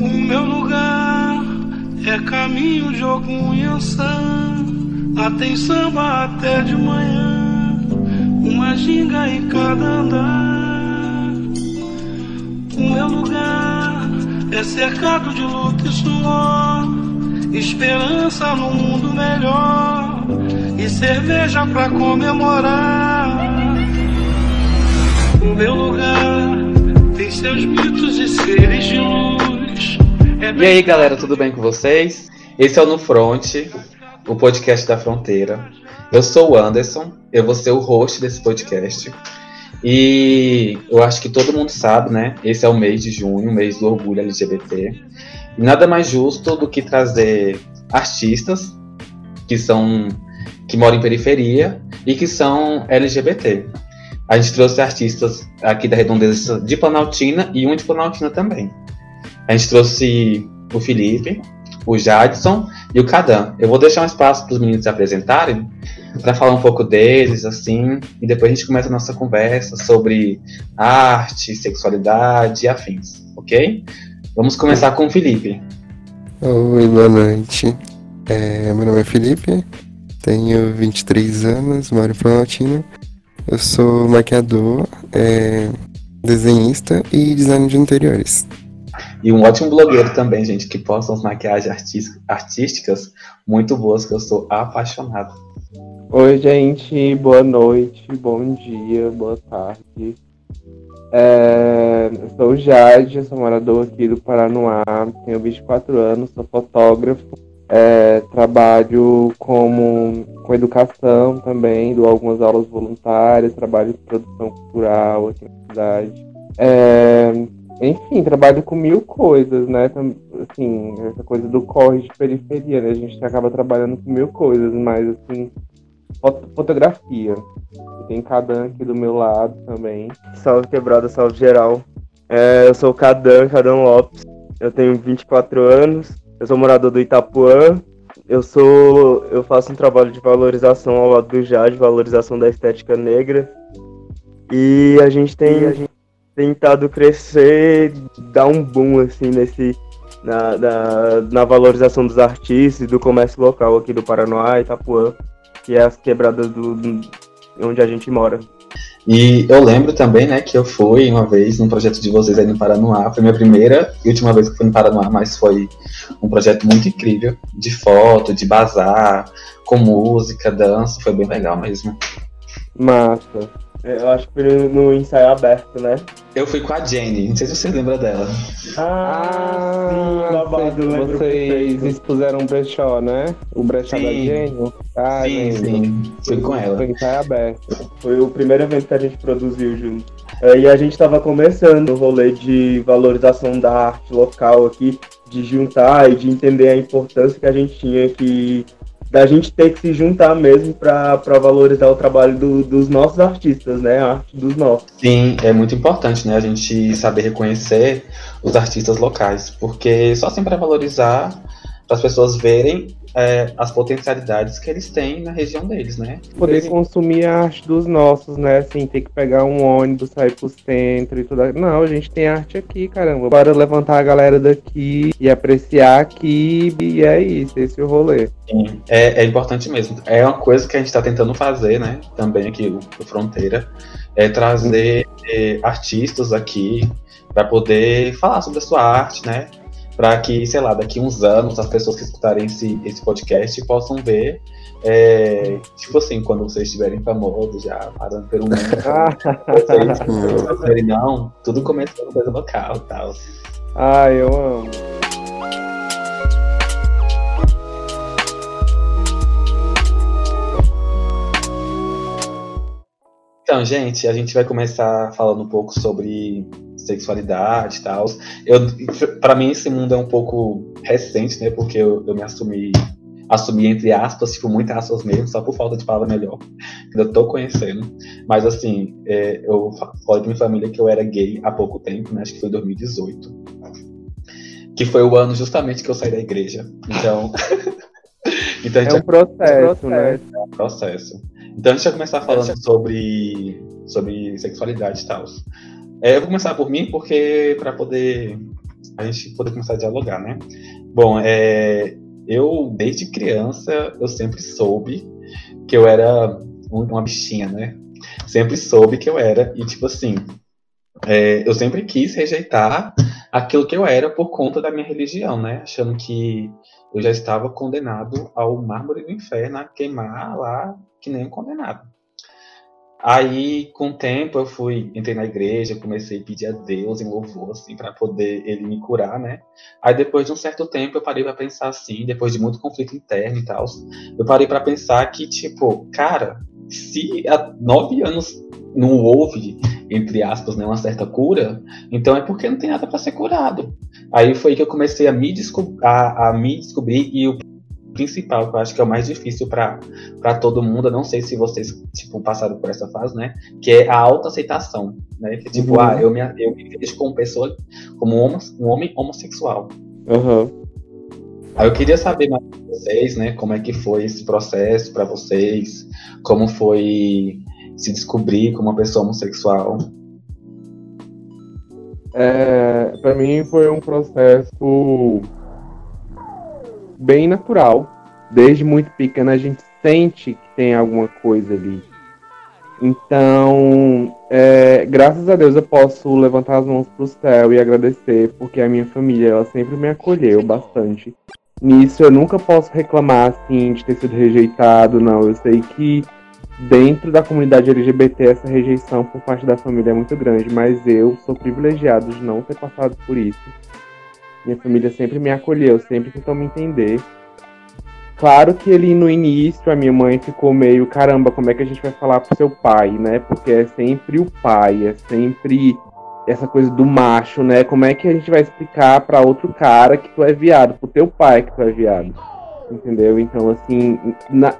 O meu lugar é caminho de algum Yansan. Lá samba até de manhã, uma ginga em cada andar. O meu lugar é cercado de luta e suor, esperança no mundo melhor e cerveja pra comemorar. O meu lugar tem seus mitos e seres de luz. E aí, galera, tudo bem com vocês? Esse é o No Front, o podcast da fronteira. Eu sou o Anderson, eu vou ser o host desse podcast. E eu acho que todo mundo sabe, né? Esse é o mês de junho, mês do orgulho LGBT. E nada mais justo do que trazer artistas que são que moram em periferia e que são LGBT. A gente trouxe artistas aqui da Redondeza de Planaltina e um de Planaltina também. A gente trouxe o Felipe, o Jadson e o Cadan. Eu vou deixar um espaço para os meninos se apresentarem, para falar um pouco deles, assim, e depois a gente começa a nossa conversa sobre arte, sexualidade e afins, ok? Vamos começar com o Felipe. Oi, boa noite. É, meu nome é Felipe, tenho 23 anos, moro em Planaltina. Eu sou maquiador, é, desenhista e designer de interiores. E um ótimo blogueiro também, gente, que posta umas maquiagens artísticas muito boas, que eu sou apaixonado. Oi, gente, boa noite, bom dia, boa tarde. É, eu sou Jade, sou morador aqui do Paranoá, tenho 24 anos, sou fotógrafo, é, trabalho como, com educação também, dou algumas aulas voluntárias, trabalho em produção cultural aqui na cidade. É, enfim, trabalho com mil coisas, né? Assim, essa coisa do corre de periferia, né? A gente acaba trabalhando com mil coisas, mas assim, foto- fotografia. Tem Cadan aqui do meu lado também. Salve quebrada, salve geral. É, eu sou o Cadan, Cadan Lopes. Eu tenho 24 anos. Eu sou morador do Itapuã. Eu sou. Eu faço um trabalho de valorização ao lado do Jade, valorização da estética negra. E a gente tem tentado crescer, dar um boom assim nesse. Na, na, na valorização dos artistas e do comércio local aqui do Paranoá, Itapuã, que é as quebradas do, do- onde a gente mora. E eu lembro também, né, que eu fui uma vez num projeto de vocês aí no Paranoá. Foi minha primeira e última vez que fui no Paranoá, mas foi um projeto muito incrível, de foto, de bazar, com música, dança, foi bem legal mesmo. Massa. Eu acho que foi no ensaio aberto, né? Eu fui com a Jenny, não sei se você lembra dela. Ah, babado, vocês, lembro vocês perfeito. expuseram um brechó, né? O brechó Sim. da Gênio. Ah, sim, lembro. sim, fui com ela. Foi ensaio aberto. Foi o primeiro evento que a gente produziu junto. É, E a gente estava começando o rolê de valorização da arte local aqui, de juntar e de entender a importância que a gente tinha que da gente ter que se juntar mesmo para valorizar o trabalho do- dos nossos artistas, né? A arte dos nossos. Sim, é muito importante, né, a gente saber reconhecer os artistas locais, porque só assim para valorizar, para as pessoas verem é, as potencialidades que eles têm na região deles, né? poder consumir a arte dos nossos, né? Assim, ter que pegar um ônibus, sair pro centro e tudo. Não, a gente tem arte aqui, caramba. Bora levantar a galera daqui e apreciar aqui. E é isso, esse é o rolê. Sim, é, é importante mesmo. É uma coisa que a gente está tentando fazer, né? Também aqui o, o Fronteira, é trazer é, artistas aqui para poder falar sobre a sua arte, né? Para que, sei lá, daqui uns anos as pessoas que escutarem esse, esse podcast possam ver, é, tipo assim, quando vocês estiverem famosos já, parando pelo mundo, Ah, vocês não, tudo começou com coisa local e tal. ah eu amo. Então, gente, a gente vai começar falando um pouco sobre sexualidade e tal. Eu, para mim, esse mundo é um pouco recente, né? Porque eu, eu me assumi, assumi entre aspas, tipo, muitas aspas mesmo, só por falta de palavra melhor. que Eu tô conhecendo. Mas, assim, é, eu fa- falo de minha família que eu era gay há pouco tempo, né? Acho que foi em 2018. Que foi o ano justamente que eu saí da igreja. Então. então É um processo, né? é um processo. Então a gente vai começar falando sobre, sobre sexualidade e tal. É, eu vou começar por mim, porque para poder a gente poder começar a dialogar, né? Bom, é, eu desde criança eu sempre soube que eu era uma bichinha, né? Sempre soube que eu era e tipo assim, é, eu sempre quis rejeitar aquilo que eu era por conta da minha religião, né? Achando que eu já estava condenado ao mármore do inferno a queimar lá que nem um condenado. Aí, com o tempo, eu fui, entrei na igreja, comecei a pedir a Deus em louvor, assim, para poder ele me curar, né? Aí, depois de um certo tempo, eu parei para pensar assim, depois de muito conflito interno e tal, eu parei para pensar que, tipo, cara, se há nove anos não houve, entre aspas, né, uma certa cura, então é porque não tem nada para ser curado. Aí foi que eu comecei a me, a, a me descobrir e o principal, que eu acho que é o mais difícil para todo mundo, eu não sei se vocês tipo, passaram por essa fase, né? Que é a autoaceitação, né? Que tipo, uhum. ah, eu me, eu me vejo como pessoa, como um, um homem homossexual. Uhum. Aí eu queria saber mais de vocês, né? Como é que foi esse processo para vocês, como foi se descobrir como uma pessoa homossexual. É, para mim foi um processo bem natural. Desde muito pequena a gente sente que tem alguma coisa ali. Então, é, graças a Deus eu posso levantar as mãos para o céu e agradecer, porque a minha família ela sempre me acolheu bastante. Nisso eu nunca posso reclamar assim de ter sido rejeitado, não. Eu sei que dentro da comunidade LGBT essa rejeição por parte da família é muito grande, mas eu sou privilegiado de não ter passado por isso. Minha família sempre me acolheu, sempre tentou me entender. Claro que ele no início a minha mãe ficou meio, caramba, como é que a gente vai falar pro seu pai, né? Porque é sempre o pai, é sempre essa coisa do macho, né? Como é que a gente vai explicar para outro cara que tu é viado, pro teu pai que tu é viado? Entendeu? Então, assim, na,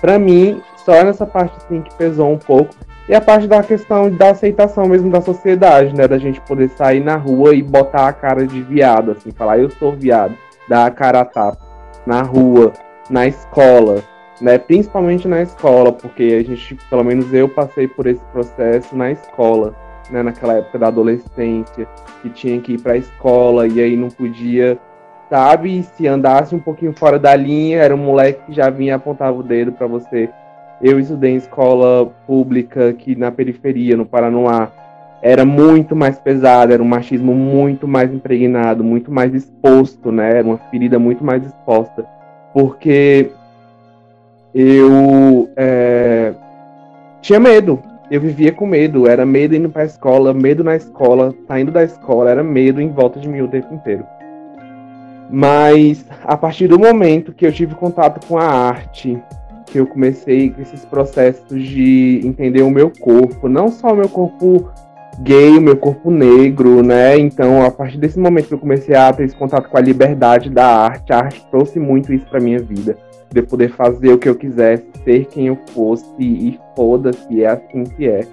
pra mim, só nessa parte assim que pesou um pouco. E a parte da questão da aceitação mesmo da sociedade, né? Da gente poder sair na rua e botar a cara de viado, assim, falar eu sou viado, dar a cara a tapa na rua, na escola, né? Principalmente na escola, porque a gente, pelo menos eu passei por esse processo na escola, né? Naquela época da adolescência, que tinha que ir pra escola e aí não podia, sabe? Se andasse um pouquinho fora da linha, era um moleque que já vinha apontava o dedo para você eu estudei em escola pública aqui na periferia, no Paranoá. Era muito mais pesado, era um machismo muito mais impregnado, muito mais exposto, né? Era uma ferida muito mais exposta. Porque eu é, tinha medo, eu vivia com medo, era medo indo para a escola, medo na escola, saindo da escola, era medo em volta de mim o tempo inteiro. Mas a partir do momento que eu tive contato com a arte, que eu comecei com esses processos de entender o meu corpo, não só o meu corpo gay, o meu corpo negro, né? Então, a partir desse momento que eu comecei a ter esse contato com a liberdade da arte, a arte trouxe muito isso para minha vida, de poder fazer o que eu quisesse, ser quem eu fosse e foda-se, é assim que é.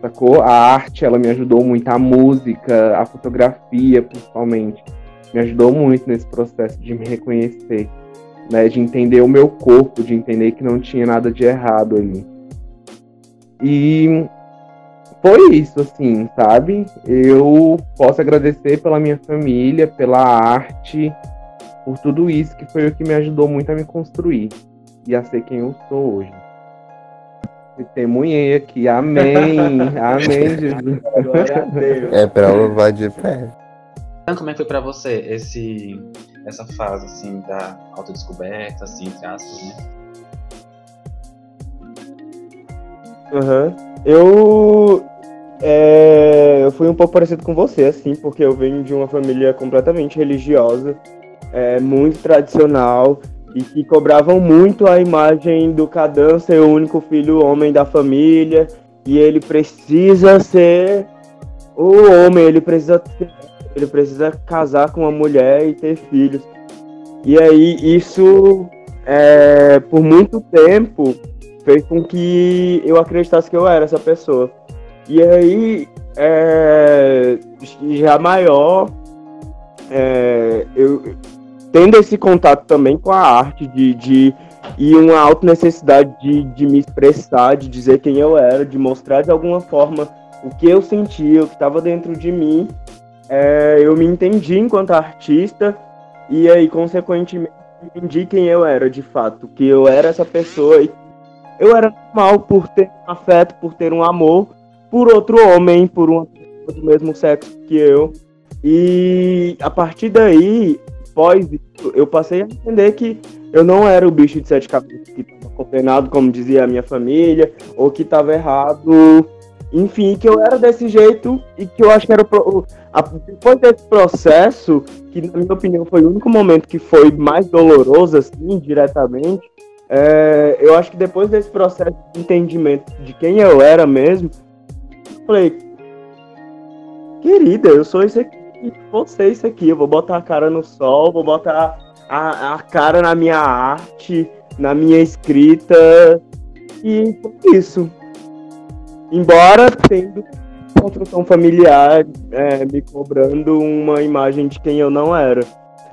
Sacou? A arte, ela me ajudou muito, a música, a fotografia, principalmente, me ajudou muito nesse processo de me reconhecer né, de entender o meu corpo, de entender que não tinha nada de errado ali. E foi isso, assim, sabe? Eu posso agradecer pela minha família, pela arte, por tudo isso que foi o que me ajudou muito a me construir e a ser quem eu sou hoje. Testemunhei aqui, amém, amém, Jesus. É pra louvar de pé. Como é que foi pra você esse essa fase, assim, da autodescoberta, assim, entre aspas, né? Uhum. Eu, é, eu fui um pouco parecido com você, assim, porque eu venho de uma família completamente religiosa, é, muito tradicional, e que cobravam muito a imagem do Cadão ser o único filho homem da família, e ele precisa ser o homem, ele precisa ele precisa casar com uma mulher e ter filhos. E aí isso, é, por muito tempo, fez com que eu acreditasse que eu era essa pessoa. E aí, é, já maior, é, eu tendo esse contato também com a arte, de, de e uma alta necessidade de, de me expressar, de dizer quem eu era, de mostrar de alguma forma o que eu sentia, o que estava dentro de mim, é, eu me entendi enquanto artista e aí, consequentemente, entendi quem eu era de fato, que eu era essa pessoa e eu era normal por ter um afeto, por ter um amor por outro homem, por uma pessoa do mesmo sexo que eu. E a partir daí, pós isso, eu passei a entender que eu não era o bicho de sete cabeças que estava condenado, como dizia a minha família, ou que estava errado. Enfim, que eu era desse jeito e que eu acho que era o, depois desse processo, que na minha opinião foi o único momento que foi mais doloroso, assim, diretamente, é, eu acho que depois desse processo de entendimento de quem eu era mesmo, eu falei, querida, eu sou isso aqui, você isso aqui, eu vou botar a cara no sol, vou botar a, a cara na minha arte, na minha escrita, e isso. Embora tendo construção familiar é, me cobrando uma imagem de quem eu não era.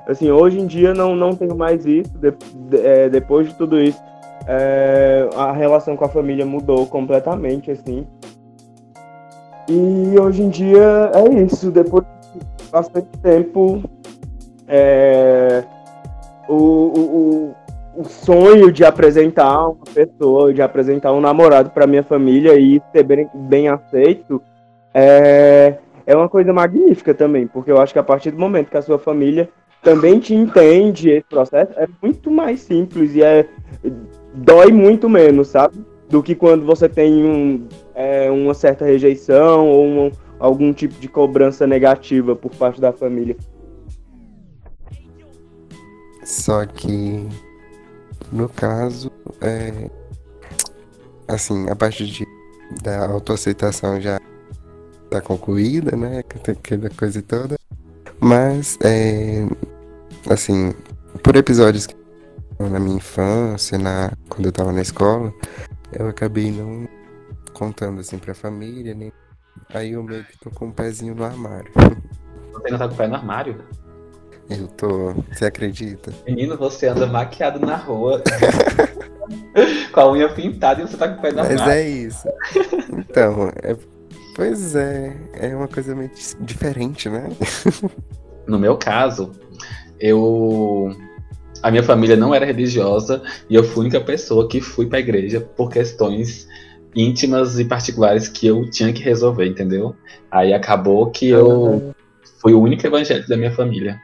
Assim, hoje em dia não, não tenho mais isso, de, de, é, depois de tudo isso, é, a relação com a família mudou completamente, assim. E hoje em dia é isso, depois de bastante tempo, é, o, o, o sonho de apresentar uma pessoa, de apresentar um namorado para minha família e ser bem, bem aceito, é, é uma coisa magnífica também, porque eu acho que a partir do momento que a sua família também te entende esse processo, é muito mais simples e é dói muito menos, sabe? Do que quando você tem um, é, uma certa rejeição ou um, algum tipo de cobrança negativa por parte da família. Só que, no caso, é, assim, a parte de, da autoaceitação já tá concluída, né? Aquela coisa toda. Mas, é, assim, por episódios que na minha infância, na, quando eu tava na escola, eu acabei não contando assim pra família, nem. Aí eu meio que tô com o um pezinho no armário. Você ainda tá com o pé no armário? Eu tô. Você acredita? Menino, você anda maquiado na rua. com a unha pintada e você tá com o pé no Mas armário. é isso. Então, é... pois é. É uma coisa meio diferente, né? No meu caso, eu a minha família não era religiosa e eu fui a única pessoa que fui para a igreja por questões íntimas e particulares que eu tinha que resolver, entendeu? Aí acabou que eu fui o único evangélico da minha família.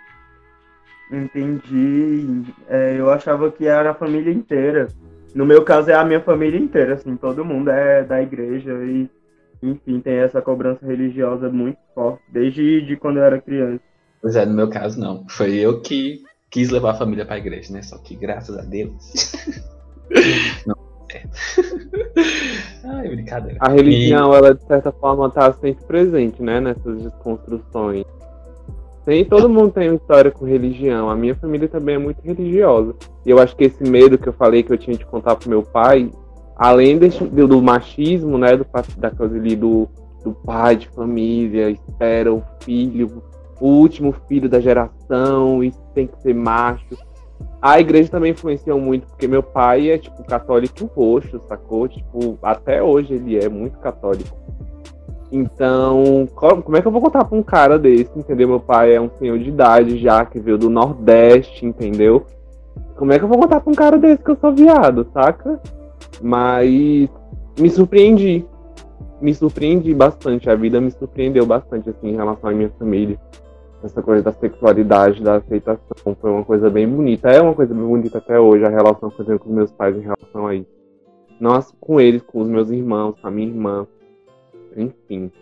Entendi. É, eu achava que era a família inteira. No meu caso é a minha família inteira, assim, todo mundo é da igreja e, enfim, tem essa cobrança religiosa muito forte, desde de quando eu era criança. Pois é, no meu caso não. Foi eu que quis levar a família para a igreja, né? Só que graças a Deus. não certo. Ai, brincadeira. A religião, e... ela de certa forma está sempre presente, né? Nessas desconstruções. Tem, todo mundo tem uma história com religião. A minha família também é muito religiosa. E eu acho que esse medo que eu falei que eu tinha de contar pro meu pai, além desse, do, machismo, né? Do, da coisa ali do, do pai de família, espera o filho o último filho da geração e tem que ser macho. A igreja também influenciou muito, porque meu pai é, tipo, católico roxo, sacou? Tipo, até hoje ele é muito católico. Então, como é que eu vou contar pra um cara desse, entendeu? Meu pai é um senhor de idade já, que veio do Nordeste, entendeu? Como é que eu vou contar pra um cara desse que eu sou viado, saca? Mas me surpreendi. Me surpreendi bastante. A vida me surpreendeu bastante, assim, em relação à minha família essa coisa da sexualidade, da aceitação. Foi uma coisa bem bonita. É uma coisa bem bonita até hoje, a relação que eu tenho com meus pais em relação a isso. Não com eles, com os meus irmãos, com a minha irmã. Enfim.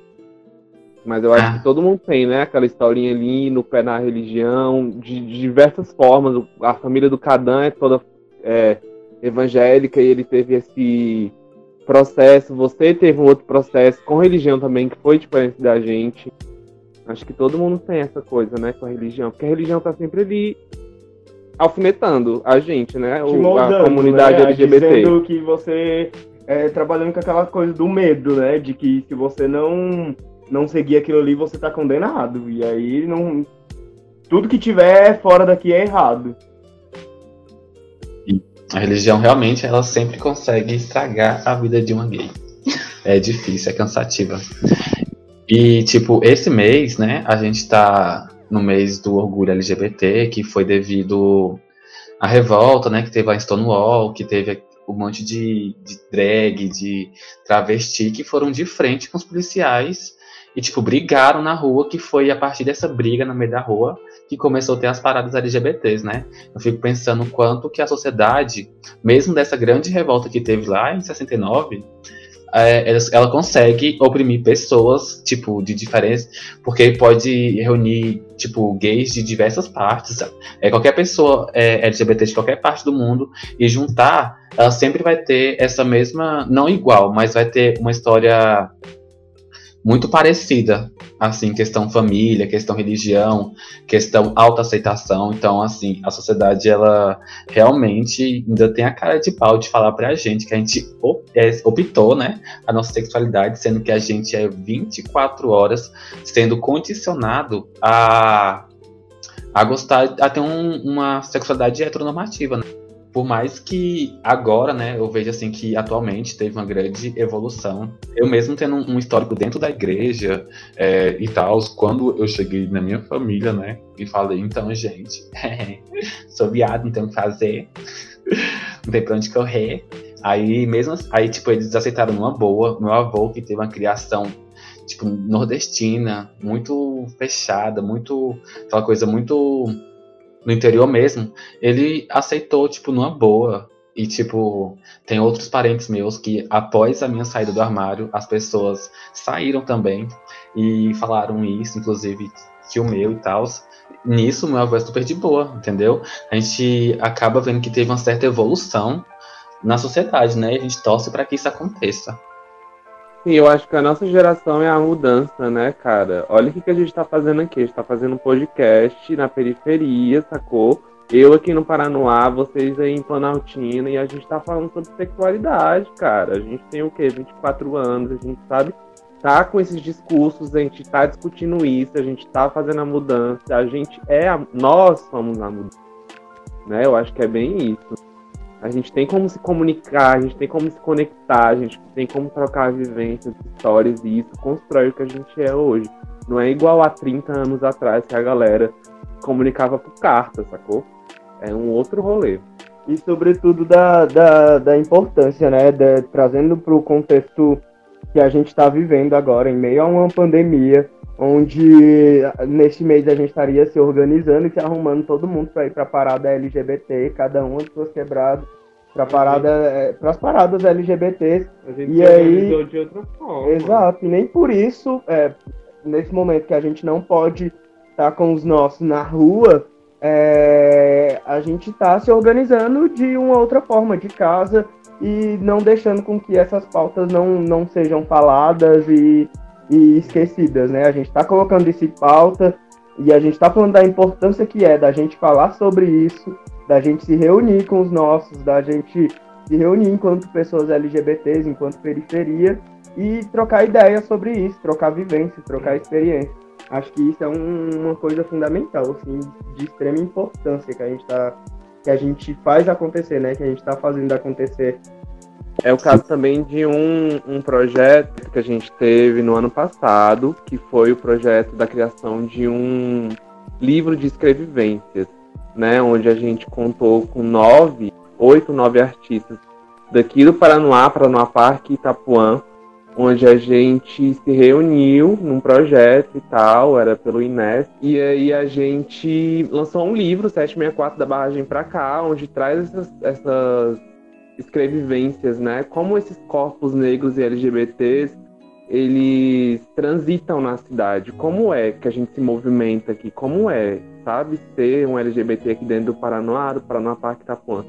Mas eu acho ah. que todo mundo tem, né? Aquela historinha ali no pé da religião, de, de diversas formas. A família do Cadan é toda é, evangélica e ele teve esse processo. Você teve um outro processo com religião também, que foi diferente da gente. Acho que todo mundo tem essa coisa, né, com a religião, porque a religião tá sempre ali alfinetando a gente, né? O, moldando, a comunidade né? LGBT. Dizendo que você é, trabalhando com aquela coisa do medo, né? De que se você não não seguir aquilo ali, você tá condenado. E aí não. Tudo que tiver fora daqui é errado. A religião realmente ela sempre consegue estragar a vida de uma gay. É difícil, é cansativa. E, tipo, esse mês, né, a gente tá no mês do orgulho LGBT, que foi devido à revolta, né, que teve a Stonewall, que teve um monte de, de drag, de travesti, que foram de frente com os policiais e, tipo, brigaram na rua, que foi a partir dessa briga no meio da rua que começou a ter as paradas LGBTs, né? Eu fico pensando quanto que a sociedade, mesmo dessa grande revolta que teve lá em 69, é, ela consegue oprimir pessoas, tipo, de diferentes. Porque pode reunir, tipo, gays de diversas partes. É, qualquer pessoa é, LGBT de qualquer parte do mundo e juntar, ela sempre vai ter essa mesma. Não igual, mas vai ter uma história muito parecida, assim, questão família, questão religião, questão autoaceitação. Então, assim, a sociedade, ela realmente ainda tem a cara de pau de falar pra gente que a gente é, optou, né, a nossa sexualidade, sendo que a gente é 24 horas sendo condicionado a, a gostar, a ter um, uma sexualidade heteronormativa, né? Por mais que agora, né, eu vejo assim que atualmente teve uma grande evolução. Eu mesmo tendo um histórico dentro da igreja é, e tal, quando eu cheguei na minha família, né, e falei, então, gente, sou viado, não tem o que fazer, não tem pra onde correr. Aí mesmo, aí tipo, eles aceitaram numa boa. Meu avô, que teve uma criação tipo, nordestina, muito fechada, muito. aquela coisa muito no interior mesmo, ele aceitou, tipo, numa boa. E, tipo, tem outros parentes meus que, após a minha saída do armário, as pessoas saíram também e falaram isso, inclusive que o meu e tal. Nisso, meu avô é super de boa, entendeu? A gente acaba vendo que teve uma certa evolução na sociedade, né? A gente torce para que isso aconteça. Sim, eu acho que a nossa geração é a mudança, né, cara? Olha o que, que a gente tá fazendo aqui. A gente tá fazendo um podcast na periferia, sacou? Eu aqui no Paranoá, vocês aí em Planaltina, e a gente tá falando sobre sexualidade, cara. A gente tem o quê? 24 anos, a gente sabe tá com esses discursos, a gente tá discutindo isso, a gente tá fazendo a mudança, a gente é a... nós somos a mudança. Né? Eu acho que é bem isso. A gente tem como se comunicar, a gente tem como se conectar, a gente tem como trocar vivências, histórias e isso constrói o que a gente é hoje. Não é igual a 30 anos atrás que a galera comunicava por carta, sacou? É um outro rolê. E sobretudo da, da, da importância, né? Trazendo para o contexto que a gente está vivendo agora, em meio a uma pandemia, onde neste mês a gente estaria se organizando e se arrumando todo mundo para ir para a parada LGBT, cada um de suas quebradas, para parada, é, as paradas LGBTs. e aí de outra forma. Exato, e nem por isso, é, nesse momento que a gente não pode estar tá com os nossos na rua, é, a gente está se organizando de uma outra forma, de casa, e não deixando com que essas pautas não, não sejam faladas e e esquecidas, né? A gente está colocando isso em pauta e a gente está falando da importância que é da gente falar sobre isso, da gente se reunir com os nossos, da gente se reunir enquanto pessoas LGBTs, enquanto periferia e trocar ideias sobre isso, trocar vivências, trocar experiência. Acho que isso é um, uma coisa fundamental, assim, de extrema importância que a gente tá, que a gente faz acontecer, né? Que a gente está fazendo acontecer é o caso também de um, um projeto que a gente teve no ano passado, que foi o projeto da criação de um livro de escrevivências, né? Onde a gente contou com nove, oito, nove artistas daqui do Paranoá, Paranoá Parque Itapuã, onde a gente se reuniu num projeto e tal, era pelo Inés, e aí a gente lançou um livro, 764 da Barragem para cá, onde traz essas, essas escrevivências, né? Como esses corpos negros e LGBTs eles transitam na cidade. Como é que a gente se movimenta aqui? Como é, sabe, ser um LGBT aqui dentro do Paranoá, do Paranoá Parque Itapuã?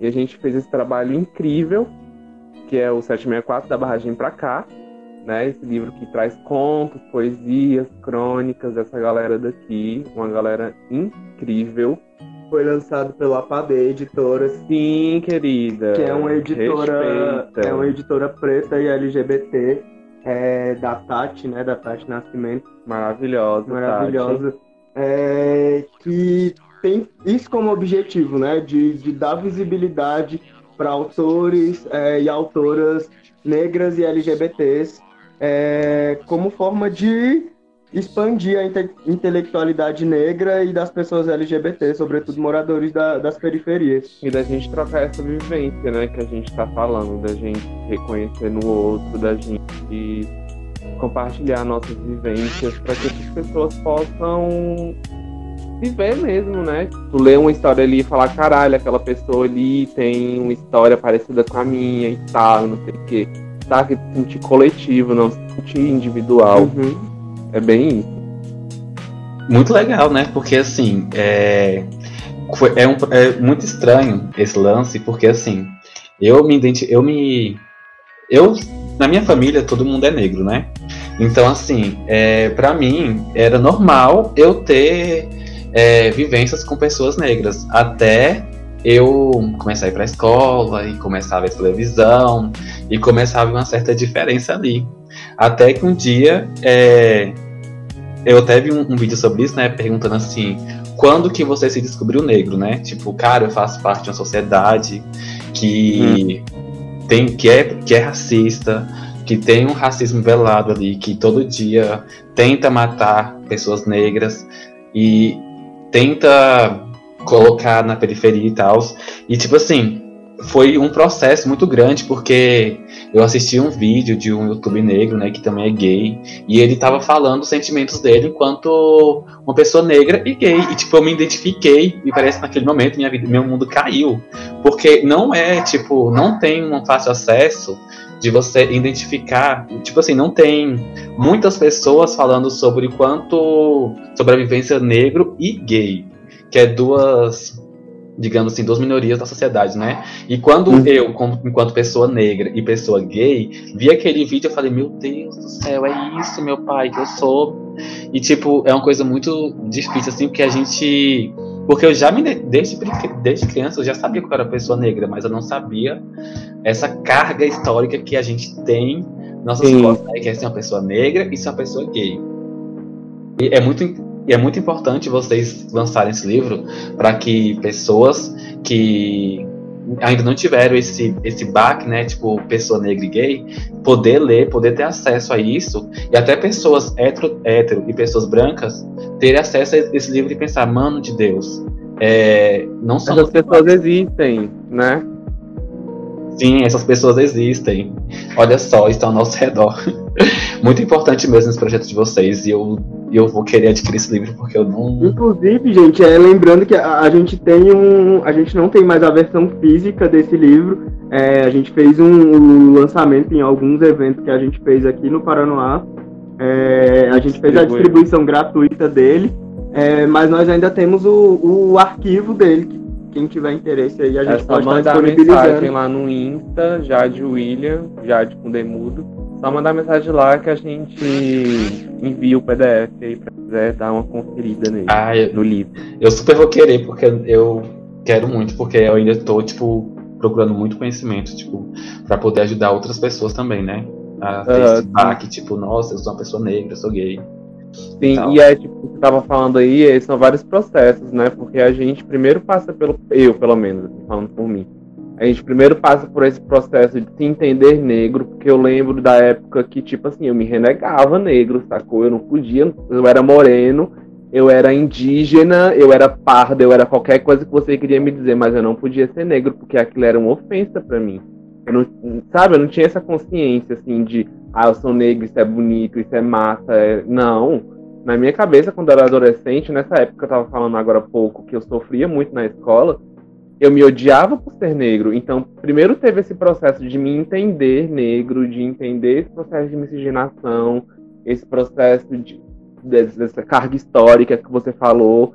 E a gente fez esse trabalho incrível, que é o 764 da Barragem para cá, né? Esse livro que traz contos, poesias, crônicas dessa galera daqui, uma galera incrível foi lançado pela APAD Editora. Sim, querida. Que é uma editora, Respeita. é uma editora preta e LGBT é, da Tati, né? Da Tati Nascimento. Maravilhosa. Maravilhosa. É, que tem isso como objetivo, né? De, de dar visibilidade para autores é, e autoras negras e LGBTs é, como forma de expandir a inte intelectualidade negra e das pessoas LGBT, sobretudo moradores da, das periferias. E da gente trocar essa vivência, né, que a gente está falando, da gente reconhecer no outro, da gente compartilhar nossas vivências para que as pessoas possam viver mesmo, né? Tu lê uma história ali e falar, caralho, aquela pessoa ali tem uma história parecida com a minha e tal, não sei o quê. Tá? Que se sentir coletivo, não se sentir individual. Uhum. É bem. Muito legal, né? Porque assim, é, é, um, é muito estranho esse lance, porque assim, eu me identifico, eu me. Eu, na minha família, todo mundo é negro, né? Então, assim, é, para mim, era normal eu ter é, vivências com pessoas negras. Até eu começar a ir pra escola e começar a ver televisão e começar a ver uma certa diferença ali. Até que um dia é, eu vi um, um, vídeo sobre isso, né? Perguntando assim, quando que você se descobriu negro, né? Tipo, cara, eu faço parte de uma sociedade que hum. tem que é, que é racista, que tem um racismo velado ali, que todo dia tenta matar pessoas negras e tenta colocar na periferia e tal. E tipo assim, foi um processo muito grande, porque eu assisti um vídeo de um YouTube negro, né, que também é gay, e ele tava falando os sentimentos dele enquanto uma pessoa negra e gay. E tipo, eu me identifiquei, e parece que naquele momento minha vida, meu mundo caiu. Porque não é, tipo, não tem um fácil acesso de você identificar, tipo assim, não tem muitas pessoas falando sobre quanto sobre a vivência negro e gay, que é duas digamos assim, duas minorias da sociedade, né? E quando uhum. eu, como, enquanto pessoa negra e pessoa gay, vi aquele vídeo, eu falei, meu Deus do céu, é isso, meu pai, que eu sou. E, tipo, é uma coisa muito difícil, assim, porque a gente porque eu já me. Desde, desde criança eu já sabia que eu era pessoa negra, mas eu não sabia essa carga histórica que a gente tem na nossa sociedade, né, que é ser uma pessoa negra e ser uma pessoa gay. E é muito, é muito importante vocês lançarem esse livro para que pessoas que ainda não tiveram esse, esse baque, né, tipo, pessoa negra e gay, poder ler, poder ter acesso a isso, e até pessoas hétero, hétero e pessoas brancas terem acesso a esse livro e pensar, mano de Deus, é, não são... Essas pessoas existem, né? Sim, essas pessoas existem. Olha só, estão ao nosso redor. Muito importante mesmo esse projeto de vocês. E eu, eu vou querer adquirir esse livro porque eu não. Inclusive, gente, é, lembrando que a, a gente tem um. A gente não tem mais a versão física desse livro. É, a gente fez um, um, lançamento em alguns eventos que a gente fez aqui no Paranoá. É, a gente fez a distribuição gratuita dele. É, mas nós ainda temos o, o arquivo dele, que quem tiver interesse aí, a gente é pode mandar mensagem lá no Insta, Jade William, Jade com Demudo. Só mandar mensagem lá que a gente envia o PDF aí pra quiser dar uma conferida nele, ah, eu, no livro. Eu super vou querer, porque eu quero muito, porque eu ainda tô, tipo, procurando muito conhecimento, tipo, pra poder ajudar outras pessoas também, né? A ter uh, esse baque, tipo, nossa, eu sou uma pessoa negra, eu sou gay. Sim, então. e é tipo, você tava falando aí, são vários processos, né? Porque a gente primeiro passa pelo. Eu, pelo menos, assim, falando por mim. A gente primeiro passa por esse processo de se entender negro, porque eu lembro da época que, tipo assim, eu me renegava negro, sacou? Eu não podia, eu era moreno, eu era indígena, eu era pardo, eu era qualquer coisa que você queria me dizer, mas eu não podia ser negro, porque aquilo era uma ofensa para mim. Eu não, sabe, eu não tinha essa consciência, assim, de ah, eu sou negro, isso é bonito, isso é massa. É... Não. Na minha cabeça, quando eu era adolescente, nessa época que eu tava falando agora há pouco, que eu sofria muito na escola, eu me odiava por ser negro. Então, primeiro teve esse processo de me entender negro, de entender esse processo de miscigenação, esse processo de, dessa carga histórica que você falou.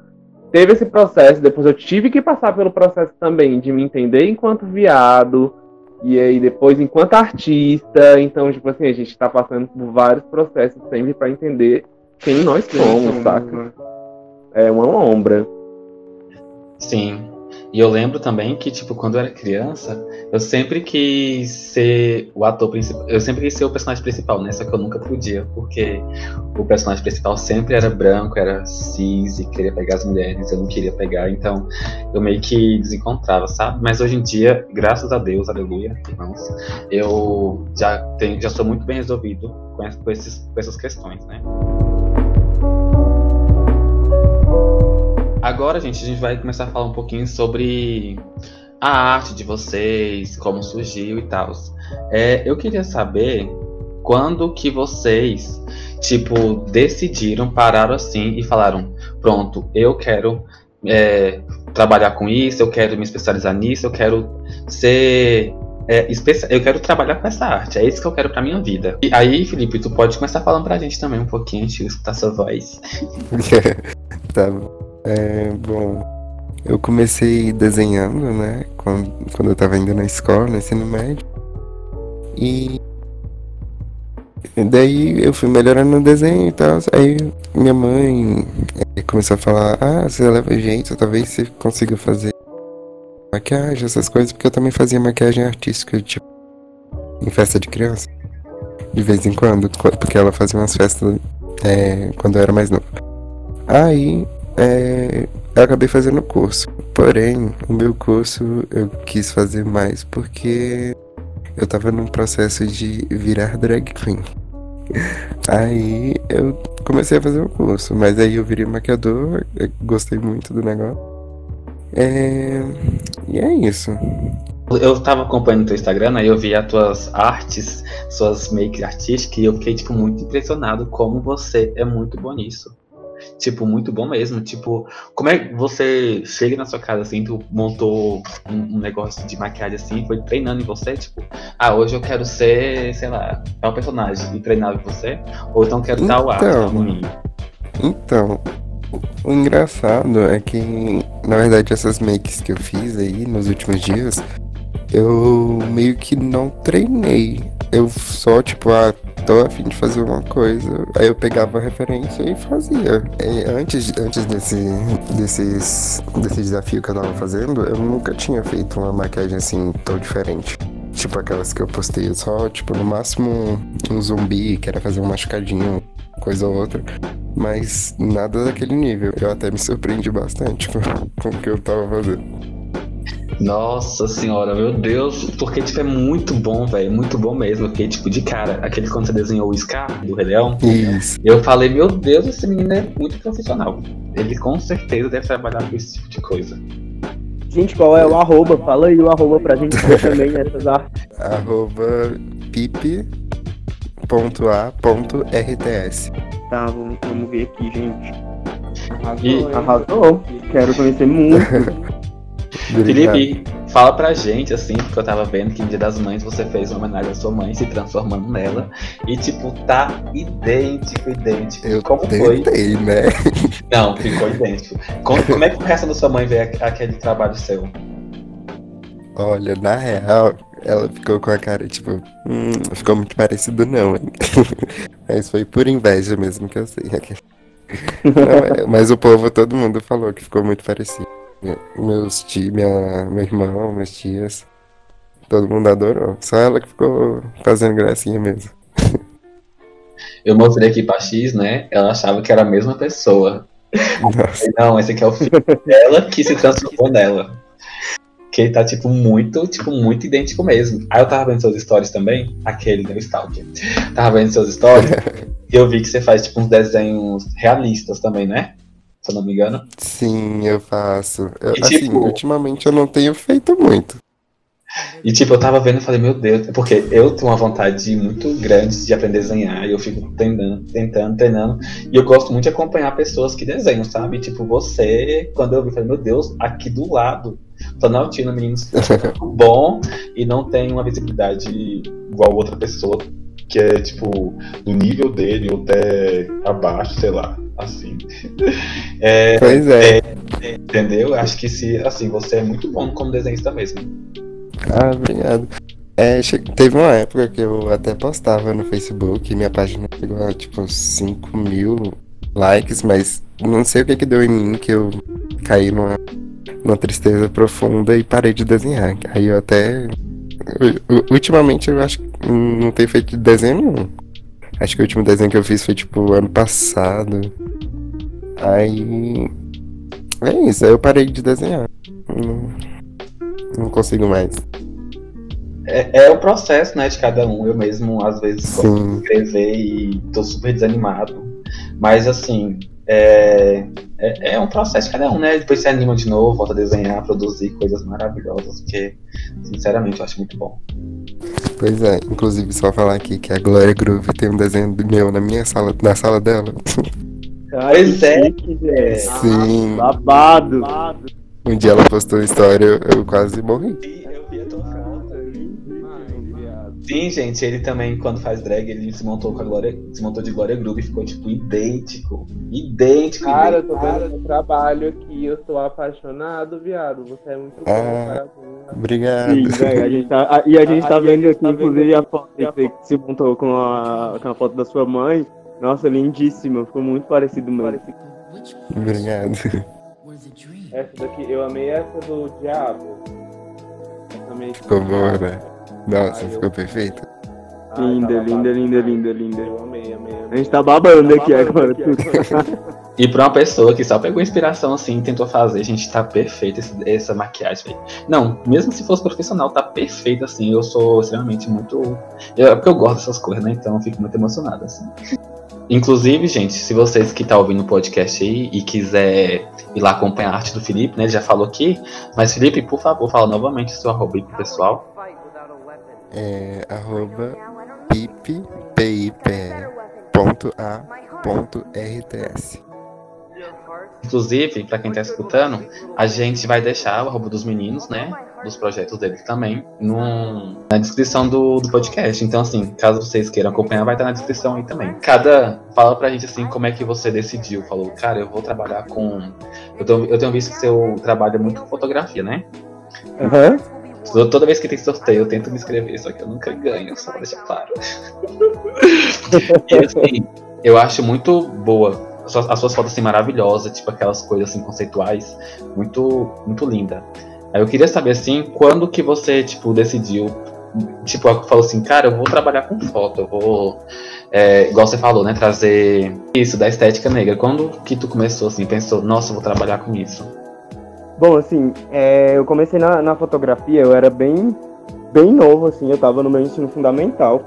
Teve esse processo, depois eu tive que passar pelo processo também de me entender enquanto viado, e aí depois enquanto artista, então, tipo assim, a gente tá passando por vários processos sempre para entender quem nós somos, saca? É uma lombra. Sim. E eu lembro também que, tipo, quando eu era criança, eu sempre quis ser o ator principal. Eu sempre quis ser o personagem principal, né? Só que eu nunca podia, porque o personagem principal sempre era branco, era cis e queria pegar as mulheres, eu não queria pegar, então eu meio que desencontrava, sabe? Mas hoje em dia, graças a Deus, aleluia, irmãos, eu já tenho, já sou muito bem resolvido com, esses, com essas questões, né? Agora, gente, a gente vai começar a falar um pouquinho sobre a arte de vocês, como surgiu e tal. É, eu queria saber quando que vocês, tipo, decidiram, pararam assim e falaram: pronto, eu quero é, trabalhar com isso, eu quero me especializar nisso, eu quero ser. É, eu quero trabalhar com essa arte, é isso que eu quero pra minha vida. E aí, Felipe, tu pode começar falando pra gente também um pouquinho, deixa eu escutar sua voz. tá bom. É, bom, eu comecei desenhando, né? Quando, quando eu tava indo na escola, no ensino médio. E daí eu fui melhorando no desenho e tal. Aí minha mãe é, começou a falar, ah, você leva jeito, talvez você consiga fazer maquiagem, essas coisas, porque eu também fazia maquiagem artística, tipo, em festa de criança. De vez em quando, porque ela fazia umas festas é, quando eu era mais novo. Aí é, eu acabei fazendo o curso. Porém, o meu curso eu quis fazer mais porque eu tava num processo de virar drag queen. Aí eu comecei a fazer o curso, mas aí eu virei maquiador, gostei muito do negócio. É... E é isso. Eu tava acompanhando teu Instagram, aí eu vi as tuas artes, suas makes artísticas, e eu fiquei, tipo, muito impressionado como você é muito bom nisso. Tipo, muito bom mesmo. Tipo, como é que você chega na sua casa assim, tu montou um, um, negócio de maquiagem assim, foi treinando em você, tipo, ah, hoje eu quero ser, sei lá, tal personagem e treinar em você, ou então quero então, tal arte Então, o engraçado é que, na verdade, essas makes que eu fiz aí nos últimos dias, eu meio que não treinei. Eu só, tipo, ah, tô a fim de fazer uma coisa. Aí eu pegava a referência e fazia. E antes, antes desse, desses, desse desafio que eu tava fazendo, eu nunca tinha feito uma maquiagem assim tão diferente. Tipo aquelas que eu postei só, tipo, no máximo um zumbi, que era fazer um machucadinho, coisa ou outra. Mas nada daquele nível. Eu até me surpreendi bastante com, com o que eu tava fazendo. Nossa senhora, meu Deus, porque tipo, é muito bom, velho, muito bom mesmo. Porque, tipo, de cara, aquele quando você desenhou o Scar do Rei Leão, Isso. eu falei, meu Deus, esse menino é muito profissional. Ele com certeza deve trabalhar com esse tipo de coisa. Gente, qual é o arroba? Fala aí o arroba pra gente ver também essas artes. Arroba pipe.a.rts. Tá, vamos, vamos ver aqui, gente. Arrasou, e... Arrasou. Quero conhecer muito. Felipe, fala pra gente, assim, porque eu tava vendo que no Dia das Mães você fez uma homenagem à sua mãe, se transformando nela. E, tipo, tá idêntico, idêntico. Eu como tentei, foi? né? Não, ficou idêntico. Como, como é que o resto da sua mãe vê aquele trabalho seu? Olha, na real, ela ficou com a cara, tipo, hum, ficou muito parecido não, hein? Mas foi por inveja mesmo que eu sei. Não, é, mas o povo, todo mundo falou que ficou muito parecido meus tios, minha, meu irmão, minhas tias. Todo mundo adorou. Só ela que ficou fazendo gracinha mesmo. Eu mostrei aqui pra X, né? Ela achava que era a mesma pessoa. Nossa. Não, esse aqui é o filho dela que se transformou nela. Que tá, tipo, muito, tipo, muito idêntico mesmo. Aí eu tava vendo seus stories também, aquele do Stalker. Tava vendo seus stories e eu vi que você faz, tipo, uns desenhos realistas também, né? Se eu não me engano. Sim, eu faço. Eu, e, assim, tipo, ultimamente eu não tenho feito muito. E tipo, eu tava vendo e falei, meu Deus, porque eu tenho uma vontade muito grande de aprender a desenhar, e eu fico tentando, tentando, treinando, e eu gosto muito de acompanhar pessoas que desenham, sabe? Tipo, você, quando eu vi, falei, meu Deus, aqui do lado, Planaltina, meninos, bom, e não tem uma visibilidade igual outra pessoa, que é, tipo, do nível dele ou até abaixo, sei lá assim. É, pois é. é. Entendeu? Acho que se, assim, você é muito bom como desenhista mesmo. Ah, obrigado. É, teve uma época que eu até postava no Facebook minha página chegou a tipo 5 mil likes, mas não sei o que que deu em mim que eu caí numa numa tristeza profunda e parei de desenhar. Aí eu até. Ultimamente eu acho que não tenho feito desenho nenhum. Acho que o último desenho que eu fiz foi tipo ano passado. Aí. É isso, aí eu parei de desenhar. Não, não consigo mais. É, é, o processo, né, de cada um. Eu mesmo, às vezes, gosto de escrever e tô super desanimado. Mas, assim, é, é, é, um processo cada um, né? Depois se anima de novo, volta a desenhar, produzir coisas maravilhosas, que, sinceramente, eu acho muito bom. Pois é, inclusive, só falar aqui que a Glória Groove tem um desenho meu na minha sala, na sala dela. Pois é. Sim. Babado. Um dia ela postou uma história, eu, eu quase morri. Sim, gente, ele também, quando faz drag, ele se montou com a Glória, se montou de Glória Groove e ficou, tipo, idêntico. Idêntico. Cara, idêntico. eu tô vendo seu trabalho aqui, eu tô apaixonado, viado. Você é muito bom, Ah. parabéns. Obrigado. Sim, velho, a gente tá, a- e a gente tá vendo aqui, inclusive, a foto que você se montou com a, com a foto da sua mãe. Nossa, lindíssima, ficou muito parecido mesmo. Obrigado. Essa daqui, eu amei essa do Diabo. Essa amei Ficou boa, né? Nossa, ficou perfeito. Linda, tá linda, linda, linda, linda. Eu amei, amei. A gente tá babando aqui agora. E pra uma pessoa que só pegou inspiração assim e tentou fazer, gente, tá perfeita esse- essa maquiagem, velho. Não, mesmo se fosse profissional, tá perfeita assim. Eu sou extremamente muito. Eu, é porque eu gosto dessas coisas, né? Então eu fico muito emocionado, assim. Inclusive, gente, se vocês que tá ouvindo o podcast aí e quiser ir lá acompanhar a arte do Felipe, né? Ele já falou aqui. Mas, Felipe, por favor, fala novamente o seu arroba aí pro pessoal. É arroba pip, ponto A, ponto R-T-S. Inclusive, pra quem tá escutando, a gente vai deixar o arroba dos meninos, né? Dos projetos deles também, no, na descrição do, do podcast. Então, assim, caso vocês queiram acompanhar, vai estar na descrição aí também. Cada. Fala pra gente assim como é que você decidiu. Falou, cara, eu vou trabalhar com. Eu, tô- eu tenho visto que seu trabalho é muito com fotografia, né? Aham. Toda- Toda vez que tem sorteio, eu tento me inscrever, só que eu nunca ganho, só pra deixar claro. e assim, eu acho muito boa. As suas, as suas fotos assim maravilhosas, tipo aquelas coisas assim conceituais, muito, muito linda. Aí eu queria saber assim, quando que você tipo decidiu, tipo, falou assim, cara, eu vou trabalhar com foto, eu vou, é, igual você falou, né, trazer isso da estética negra. Quando que tu começou assim, pensou, nossa, eu vou trabalhar com isso? Bom, assim, é, eu comecei na, na fotografia, eu era bem, bem novo, assim, eu tava no meu ensino fundamental.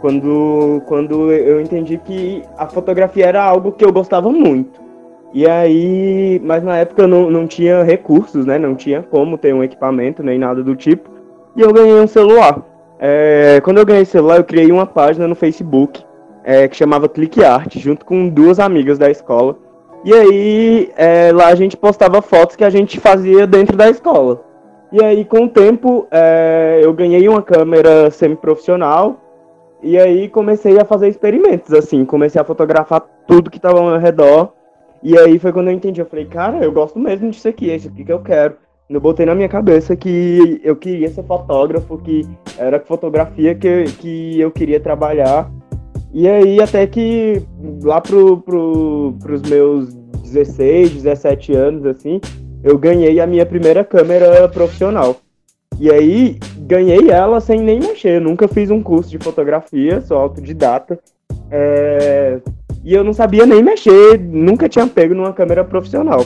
Quando, quando eu entendi que a fotografia era algo que eu gostava muito. E aí, mas na época eu não, não tinha recursos, né? Não tinha como ter um equipamento nem nada do tipo. E eu ganhei um celular. É, quando eu ganhei celular, eu criei uma página no Facebook é, que chamava Clique Art, junto com duas amigas da escola. E aí, é, lá a gente postava fotos que a gente fazia dentro da escola. E aí, com o tempo, é, eu ganhei uma câmera semi-profissional. E aí, comecei a fazer experimentos, assim. Comecei a fotografar tudo que estava ao meu redor. E aí, foi quando eu entendi. Eu falei, cara, eu gosto mesmo disso aqui. É isso aqui que eu quero. Eu botei na minha cabeça que eu queria ser fotógrafo, que era fotografia que, que eu queria trabalhar. E aí, até que lá pro, pro, pros meus 16, 17 anos, assim, eu ganhei a minha primeira câmera profissional. E aí, ganhei ela sem nem mexer. Eu nunca fiz um curso de fotografia, sou autodidata. É, E eu não sabia nem mexer, nunca tinha pego numa câmera profissional.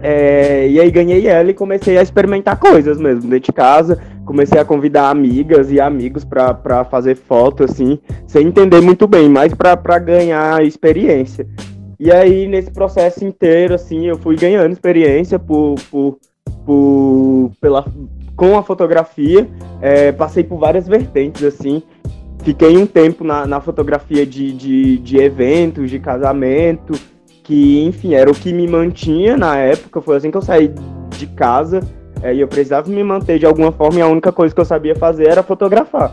É, E aí, ganhei ela e comecei a experimentar coisas mesmo, dentro de casa. Comecei a convidar amigas e amigos pra fazer foto, assim, sem entender muito bem, mas pra ganhar experiência. E aí, nesse processo inteiro, assim, eu fui ganhando experiência por, por, por, pela, com a fotografia. É, passei por várias vertentes, assim. Fiquei um tempo na, na fotografia de, de, de eventos, de casamento, que, enfim, era o que me mantinha na época. Foi assim que eu saí de casa é, e eu precisava me manter de alguma forma e a única coisa que eu sabia fazer era fotografar.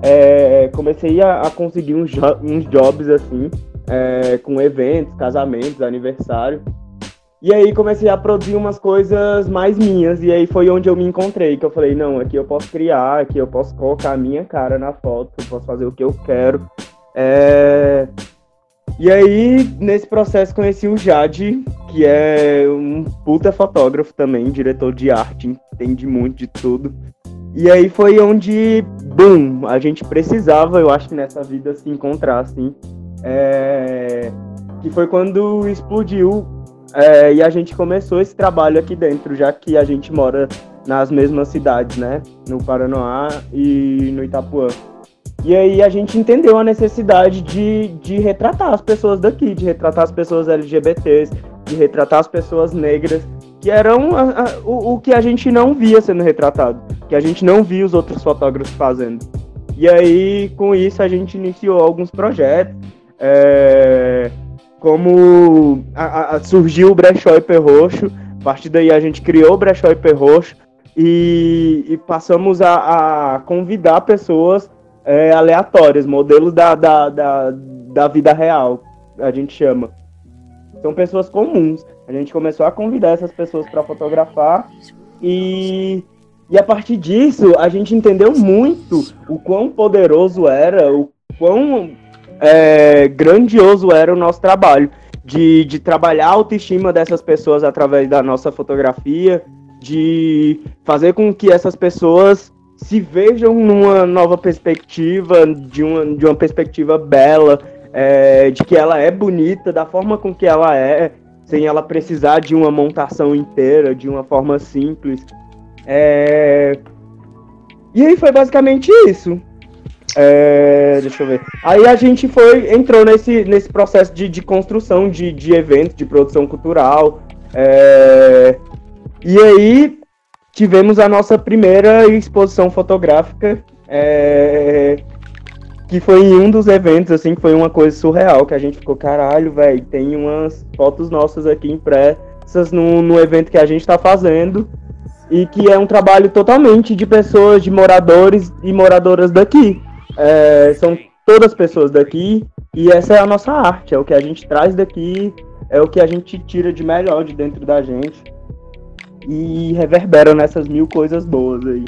É, comecei a, a conseguir uns, jo- uns jobs, assim, é, com eventos, casamentos, aniversário. E aí comecei a produzir umas coisas mais minhas, e aí foi onde eu me encontrei, que eu falei, não, aqui eu posso criar, aqui eu posso colocar a minha cara na foto, eu posso fazer o que eu quero. É, E aí, nesse processo, conheci o Jade, que é um puta fotógrafo também, diretor de arte, entende muito de tudo. E aí foi onde, boom, a gente precisava, eu acho nessa vida, se encontrar, assim. É... Que foi quando explodiu é, e a gente começou esse trabalho aqui dentro, já que a gente mora nas mesmas cidades, né? No Paranoá e no Itapuã. E aí a gente entendeu a necessidade de, de retratar as pessoas daqui, de retratar as pessoas LGBTs, de retratar as pessoas negras, que eram a, a, o, o que a gente não via sendo retratado, que a gente não via os outros fotógrafos fazendo. E aí, com isso, a gente iniciou alguns projetos. É, como a, surgiu o Brechó IP Roxo, a partir daí a gente criou o Brechó IP Roxo e, e passamos a, convidar pessoas é, aleatórias, modelos da, da, da, da vida real, a gente chama. São pessoas comuns. A gente começou a convidar essas pessoas para fotografar e, e a partir disso a gente entendeu muito o quão poderoso era, o quão é, grandioso era o nosso trabalho. De, de trabalhar a autoestima dessas pessoas através da nossa fotografia, de fazer com que essas pessoas se vejam numa nova perspectiva, de uma, de uma perspectiva bela, é, de que ela é bonita da forma com que ela é, sem ela precisar de uma montação inteira, de uma forma simples. É... E aí foi basicamente isso. É, deixa eu ver. Aí a gente foi, entrou nesse, nesse processo de, de construção de, de eventos, de produção cultural. É, e aí tivemos a nossa primeira exposição fotográfica, é, que foi em um dos eventos, assim, que foi uma coisa surreal, que a gente ficou, caralho, velho, tem umas fotos nossas aqui impressas no, no evento que a gente está fazendo. E que é um trabalho totalmente de pessoas, de moradores e moradoras daqui. É, são todas pessoas daqui e essa é a nossa arte, é o que a gente traz daqui, é o que a gente tira de melhor de dentro da gente e reverbera nessas mil coisas boas aí.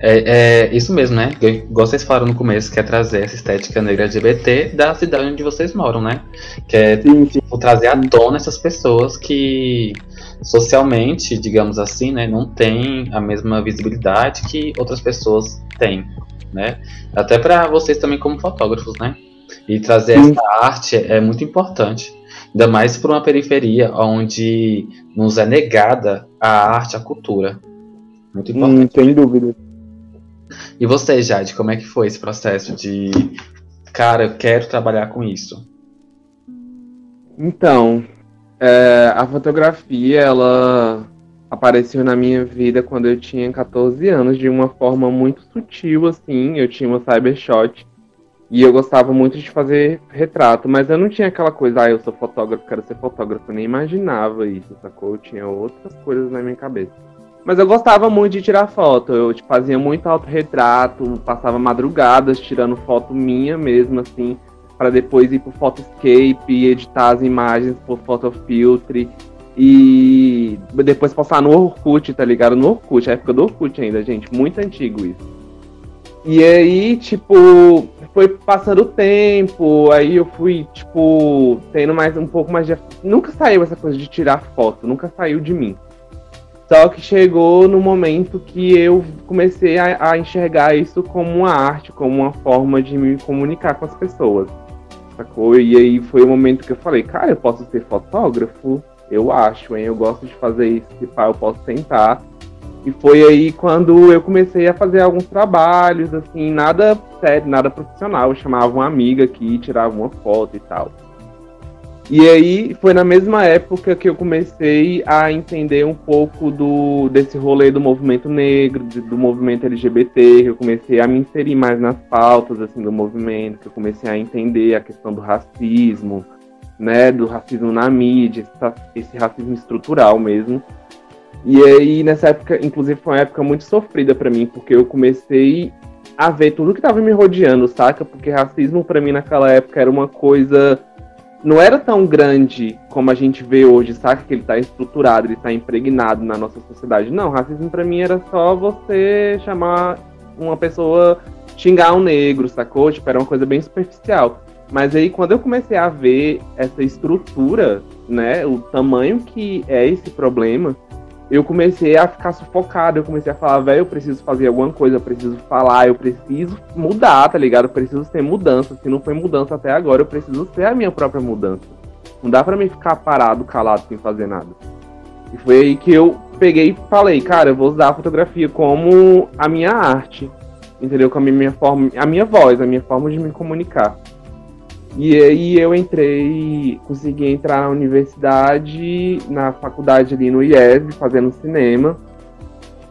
É, é, isso mesmo, né? Igual vocês falaram no começo, que é trazer essa estética negra LGBT da cidade onde vocês moram, né? Que é sim, sim. trazer à tona essas pessoas que socialmente, digamos assim, né, não têm a mesma visibilidade que outras pessoas têm, né? Até para vocês também como fotógrafos, né? E trazer sim. essa arte é muito importante. Ainda mais para uma periferia onde nos é negada a arte, a cultura. Muito importante. Hum, sem dúvida. E você, Jade, como é que foi esse processo de, cara, eu quero trabalhar com isso? Então, é, a fotografia, ela apareceu na minha vida quando eu tinha 14 anos, de uma forma muito sutil, assim. Eu tinha uma cybershot e eu gostava muito de fazer retrato, mas eu não tinha aquela coisa, ah, eu sou fotógrafo, quero ser fotógrafo. Eu nem imaginava isso, sacou? Eu tinha outras coisas na minha cabeça. Mas eu gostava muito de tirar foto. Eu tipo, fazia muito autorretrato, passava madrugadas tirando foto minha mesmo, assim, para depois ir pro Photoscape, editar as imagens por Photofiltre e depois passar no Orkut, tá ligado? No Orkut, a época do Orkut ainda, gente, muito antigo isso. E aí, tipo, foi passando o tempo, aí eu fui, tipo, tendo mais um pouco mais de. Nunca saiu essa coisa de tirar foto, nunca saiu de mim. Só que chegou no momento que eu comecei a, a, enxergar isso como uma arte, como uma forma de me comunicar com as pessoas. Sacou? E aí foi o momento que eu falei, cara, eu posso ser fotógrafo? Eu acho, hein? Eu gosto de fazer isso, se pá, eu posso tentar. E foi aí quando eu comecei a fazer alguns trabalhos, assim, nada sério, nada profissional. Eu chamava uma amiga aqui, tirava uma foto e tal. E aí foi na mesma época que eu comecei a entender um pouco do desse rolê do movimento negro, do movimento LGBT, que eu comecei a me inserir mais nas pautas assim do movimento, que eu comecei a entender a questão do racismo, né, do racismo na mídia, esse, esse racismo estrutural mesmo. E aí nessa época, inclusive foi uma época muito sofrida para mim, porque eu comecei a ver tudo que tava me rodeando, saca? Porque racismo para mim naquela época era uma coisa não era tão grande como a gente vê hoje, saca? Que ele tá estruturado, ele tá impregnado na nossa sociedade. Não, racismo para mim era só você chamar uma pessoa, xingar um negro, sacou? Tipo, era uma coisa bem superficial. Mas aí quando eu comecei a ver essa estrutura, né, o tamanho que é esse problema, eu comecei a ficar sufocado, eu comecei a falar, velho, eu preciso fazer alguma coisa, eu preciso falar, eu preciso mudar, tá ligado? Eu preciso ser mudança. Se não foi mudança até agora, eu preciso ser a minha própria mudança. Não dá para mim ficar parado, calado, sem fazer nada. E foi aí que eu peguei e falei, cara, eu vou usar a fotografia como a minha arte, entendeu? Como a minha forma, a minha voz, a minha forma de me comunicar. E aí eu entrei, consegui entrar na universidade, na faculdade ali no IES, fazendo cinema.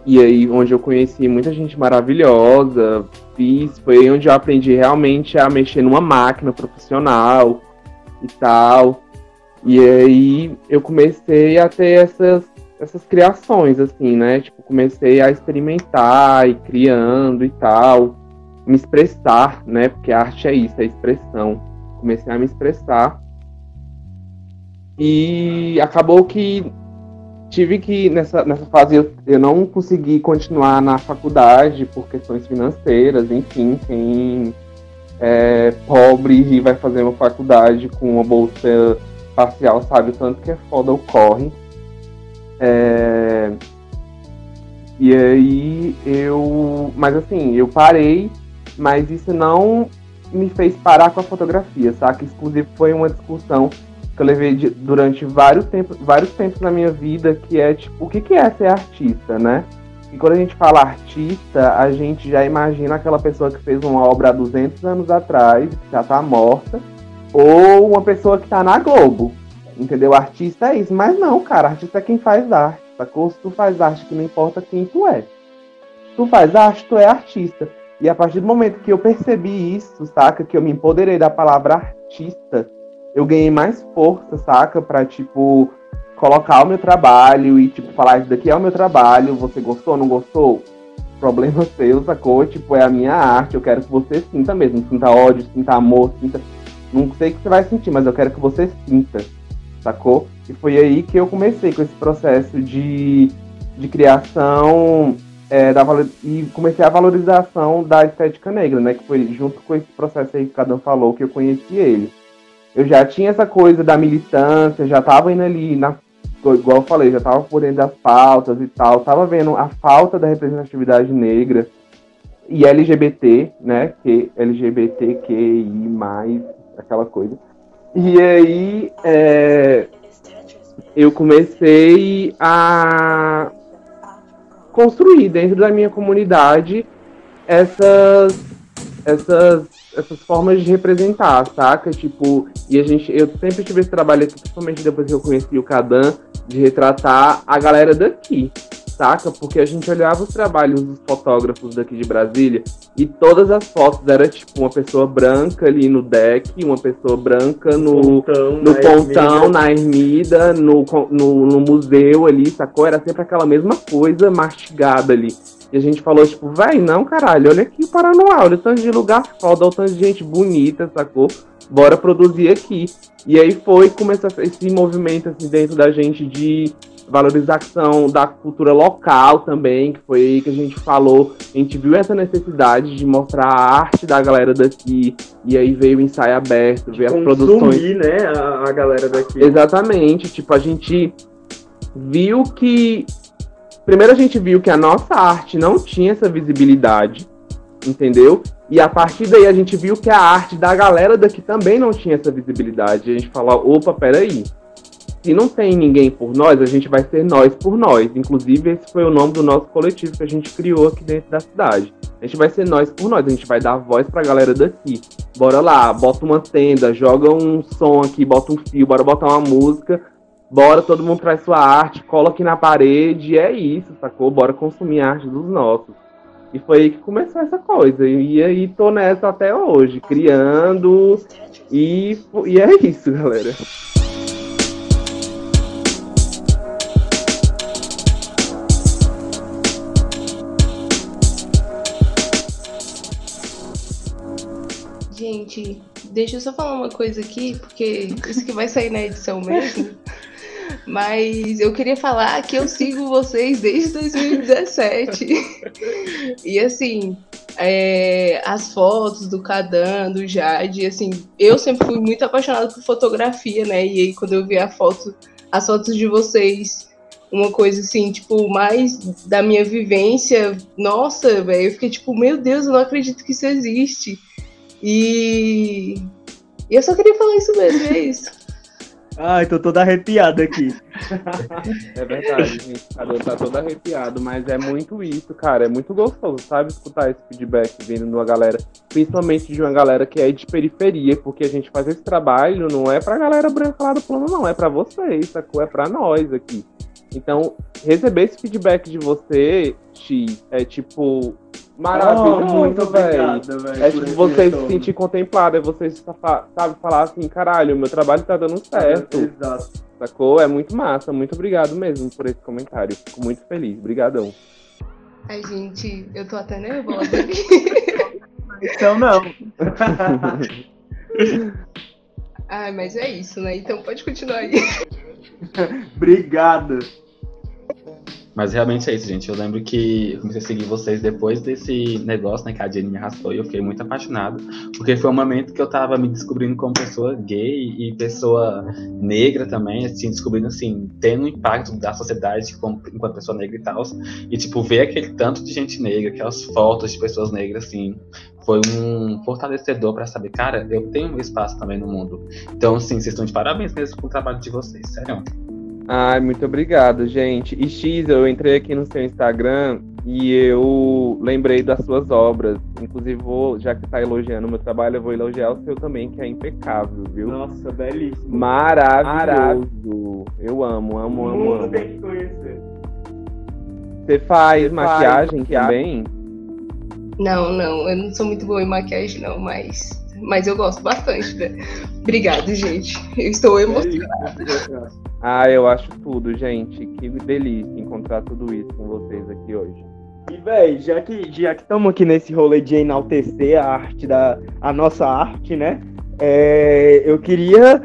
E aí onde eu conheci muita gente maravilhosa, fiz, foi onde eu aprendi realmente a mexer numa máquina profissional e tal. E aí eu comecei a ter essas, essas criações, assim, né? Tipo, comecei a experimentar e criando e tal, me expressar, né? Porque a arte é isso, é expressão comecei a me expressar. E acabou que tive que, nessa, nessa fase, eu, eu não consegui continuar na faculdade por questões financeiras, enfim, quem é pobre e vai fazer uma faculdade com uma bolsa parcial sabe tanto que é foda o corre. É... E aí eu. Mas assim, eu parei, mas isso não me fez parar com a fotografia, saca? Inclusive foi uma discussão que eu levei de, durante vários tempos, vários tempos na minha vida, que é tipo, o que, que é ser artista, né? E quando a gente fala artista, a gente já imagina aquela pessoa que fez uma obra há 200 anos atrás, que já tá morta, ou uma pessoa que tá na Globo, entendeu? Artista é isso, mas não, cara, artista é quem faz arte, sacou? Se tu faz arte, que não importa quem tu é. Tu faz arte, tu é artista. E a partir do momento que eu percebi isso, saca? Que eu me empoderei da palavra artista, eu ganhei mais força, saca? Pra, tipo, colocar o meu trabalho e, tipo, falar isso daqui é o meu trabalho, você gostou, não gostou? Problema seu, sacou? Tipo, é a minha arte, eu quero que você sinta mesmo. Sinta ódio, sinta amor, sinta. Não sei o que você vai sentir, mas eu quero que você sinta, sacou? E foi aí que eu comecei com esse processo de, de criação é, da, e comecei a valorização da estética negra, né? Que foi junto com esse processo aí que cada um falou que eu conheci ele. Eu já tinha essa coisa da militância, já tava indo ali, na, igual eu falei, já tava por dentro das pautas e tal, tava vendo a falta da representatividade negra e LGBT, né? Que LGBTQI, aquela coisa. E aí é, eu comecei a construir dentro da minha comunidade essas, essas, essas formas de representar, saca? Tipo, e a gente, eu sempre tive esse trabalho aqui, principalmente depois que eu conheci o Cadan, de retratar a galera daqui saca? Porque a gente olhava os trabalhos dos fotógrafos daqui de Brasília e todas as fotos era tipo uma pessoa branca ali no deck, uma pessoa branca no pontão, no na, pontão ermida. na ermida, no, no, no museu ali, sacou? Era sempre aquela mesma coisa mastigada ali. E a gente falou, tipo, vai, não, caralho, olha aqui o Paranoá, olha o tanto de lugar foda, olha o tanto de gente bonita, sacou? Bora produzir aqui. E aí foi, começou esse movimento assim dentro da gente de valorização da cultura local também, que foi aí que a gente falou. A gente viu essa necessidade de mostrar a arte da galera daqui, e aí veio o ensaio aberto, veio as produções. né, a, a galera daqui. Exatamente, tipo, a gente viu que. Primeiro a gente viu que a nossa arte não tinha essa visibilidade, entendeu? E a partir daí a gente viu que a arte da galera daqui também não tinha essa visibilidade. A gente falou, opa, peraí, se não tem ninguém por nós, a gente vai ser nós por nós. Inclusive, esse foi o nome do nosso coletivo que a gente criou aqui dentro da cidade. A gente vai ser nós por nós, a gente vai dar voz pra galera daqui. Bora lá, bota uma tenda, joga um som aqui, bota um fio, bora botar uma música. Bora, todo mundo traz sua arte, cola aqui na parede, é isso, sacou? Bora consumir a arte dos nossos. E foi aí que começou essa coisa. E aí tô nessa até hoje, criando. E, e é isso, galera. Gente, deixa eu só falar uma coisa aqui, porque isso que vai sair na edição mesmo. Mas eu queria falar que eu sigo vocês desde 2017. e assim, é, as fotos do Cadan, do Jade, assim, eu sempre fui muito apaixonada por fotografia, né? E aí quando eu vi a foto, as fotos de vocês, uma coisa assim, tipo, mais da minha vivência, nossa, velho, eu fiquei tipo, meu Deus, eu não acredito que isso existe. E, e eu só queria falar isso mesmo, é isso. Ai, tô toda arrepiada aqui. É verdade, gente. Cadê tá todo arrepiado, mas é muito isso, cara. É muito gostoso, sabe? Escutar esse feedback vindo de uma galera, principalmente de uma galera que é de periferia, porque a gente faz esse trabalho não é pra galera branca lá do plano, não. É pra vocês, sacou? É pra nós aqui. Então, receber esse feedback de você, X, é tipo maravilhoso, Oh, muito velho. É tipo você se sentir contemplado, é você sa- sabe falar assim, caralho, meu trabalho tá dando certo, Exato. sacou? É muito massa, muito obrigado mesmo por esse comentário, fico muito feliz, brigadão. Ai, gente, eu tô até nervosa aqui. Então não. Ai, mas é isso, né? Então pode continuar aí. Obrigado. Mas realmente é isso, gente. Eu lembro que eu comecei a seguir vocês depois desse negócio, né? Que a Jenny me arrastou e eu fiquei muito apaixonado. Porque foi um momento que eu tava me descobrindo como pessoa gay e pessoa negra também, assim, descobrindo, assim, tendo um impacto da sociedade como, enquanto pessoa negra e tal. E, tipo, ver aquele tanto de gente negra, aquelas fotos de pessoas negras, assim, foi um fortalecedor pra saber, cara, eu tenho um espaço também no mundo. Então, assim, vocês estão de parabéns mesmo com o trabalho de vocês, sério. Ai, muito obrigado, gente. E X, eu entrei aqui no seu Instagram e eu lembrei das suas obras. Inclusive, vou, já que tá elogiando o meu trabalho, eu vou elogiar o seu também, que é impecável, viu? Nossa, belíssimo. Maravilhoso. Eu amo, amo, o amo, mundo amo. tem que conhecer. Você faz Você maquiagem faz também? Não, não, eu não sou muito boa em maquiagem, não, mas, mas eu gosto bastante. Né? Obrigado, gente. Eu estou emocionada. Belíssimo. Ah, eu acho tudo, gente. Que delícia encontrar tudo isso com vocês aqui hoje. E, véi, já que já que estamos aqui nesse rolê de enaltecer a arte da a nossa arte, né? é, eu queria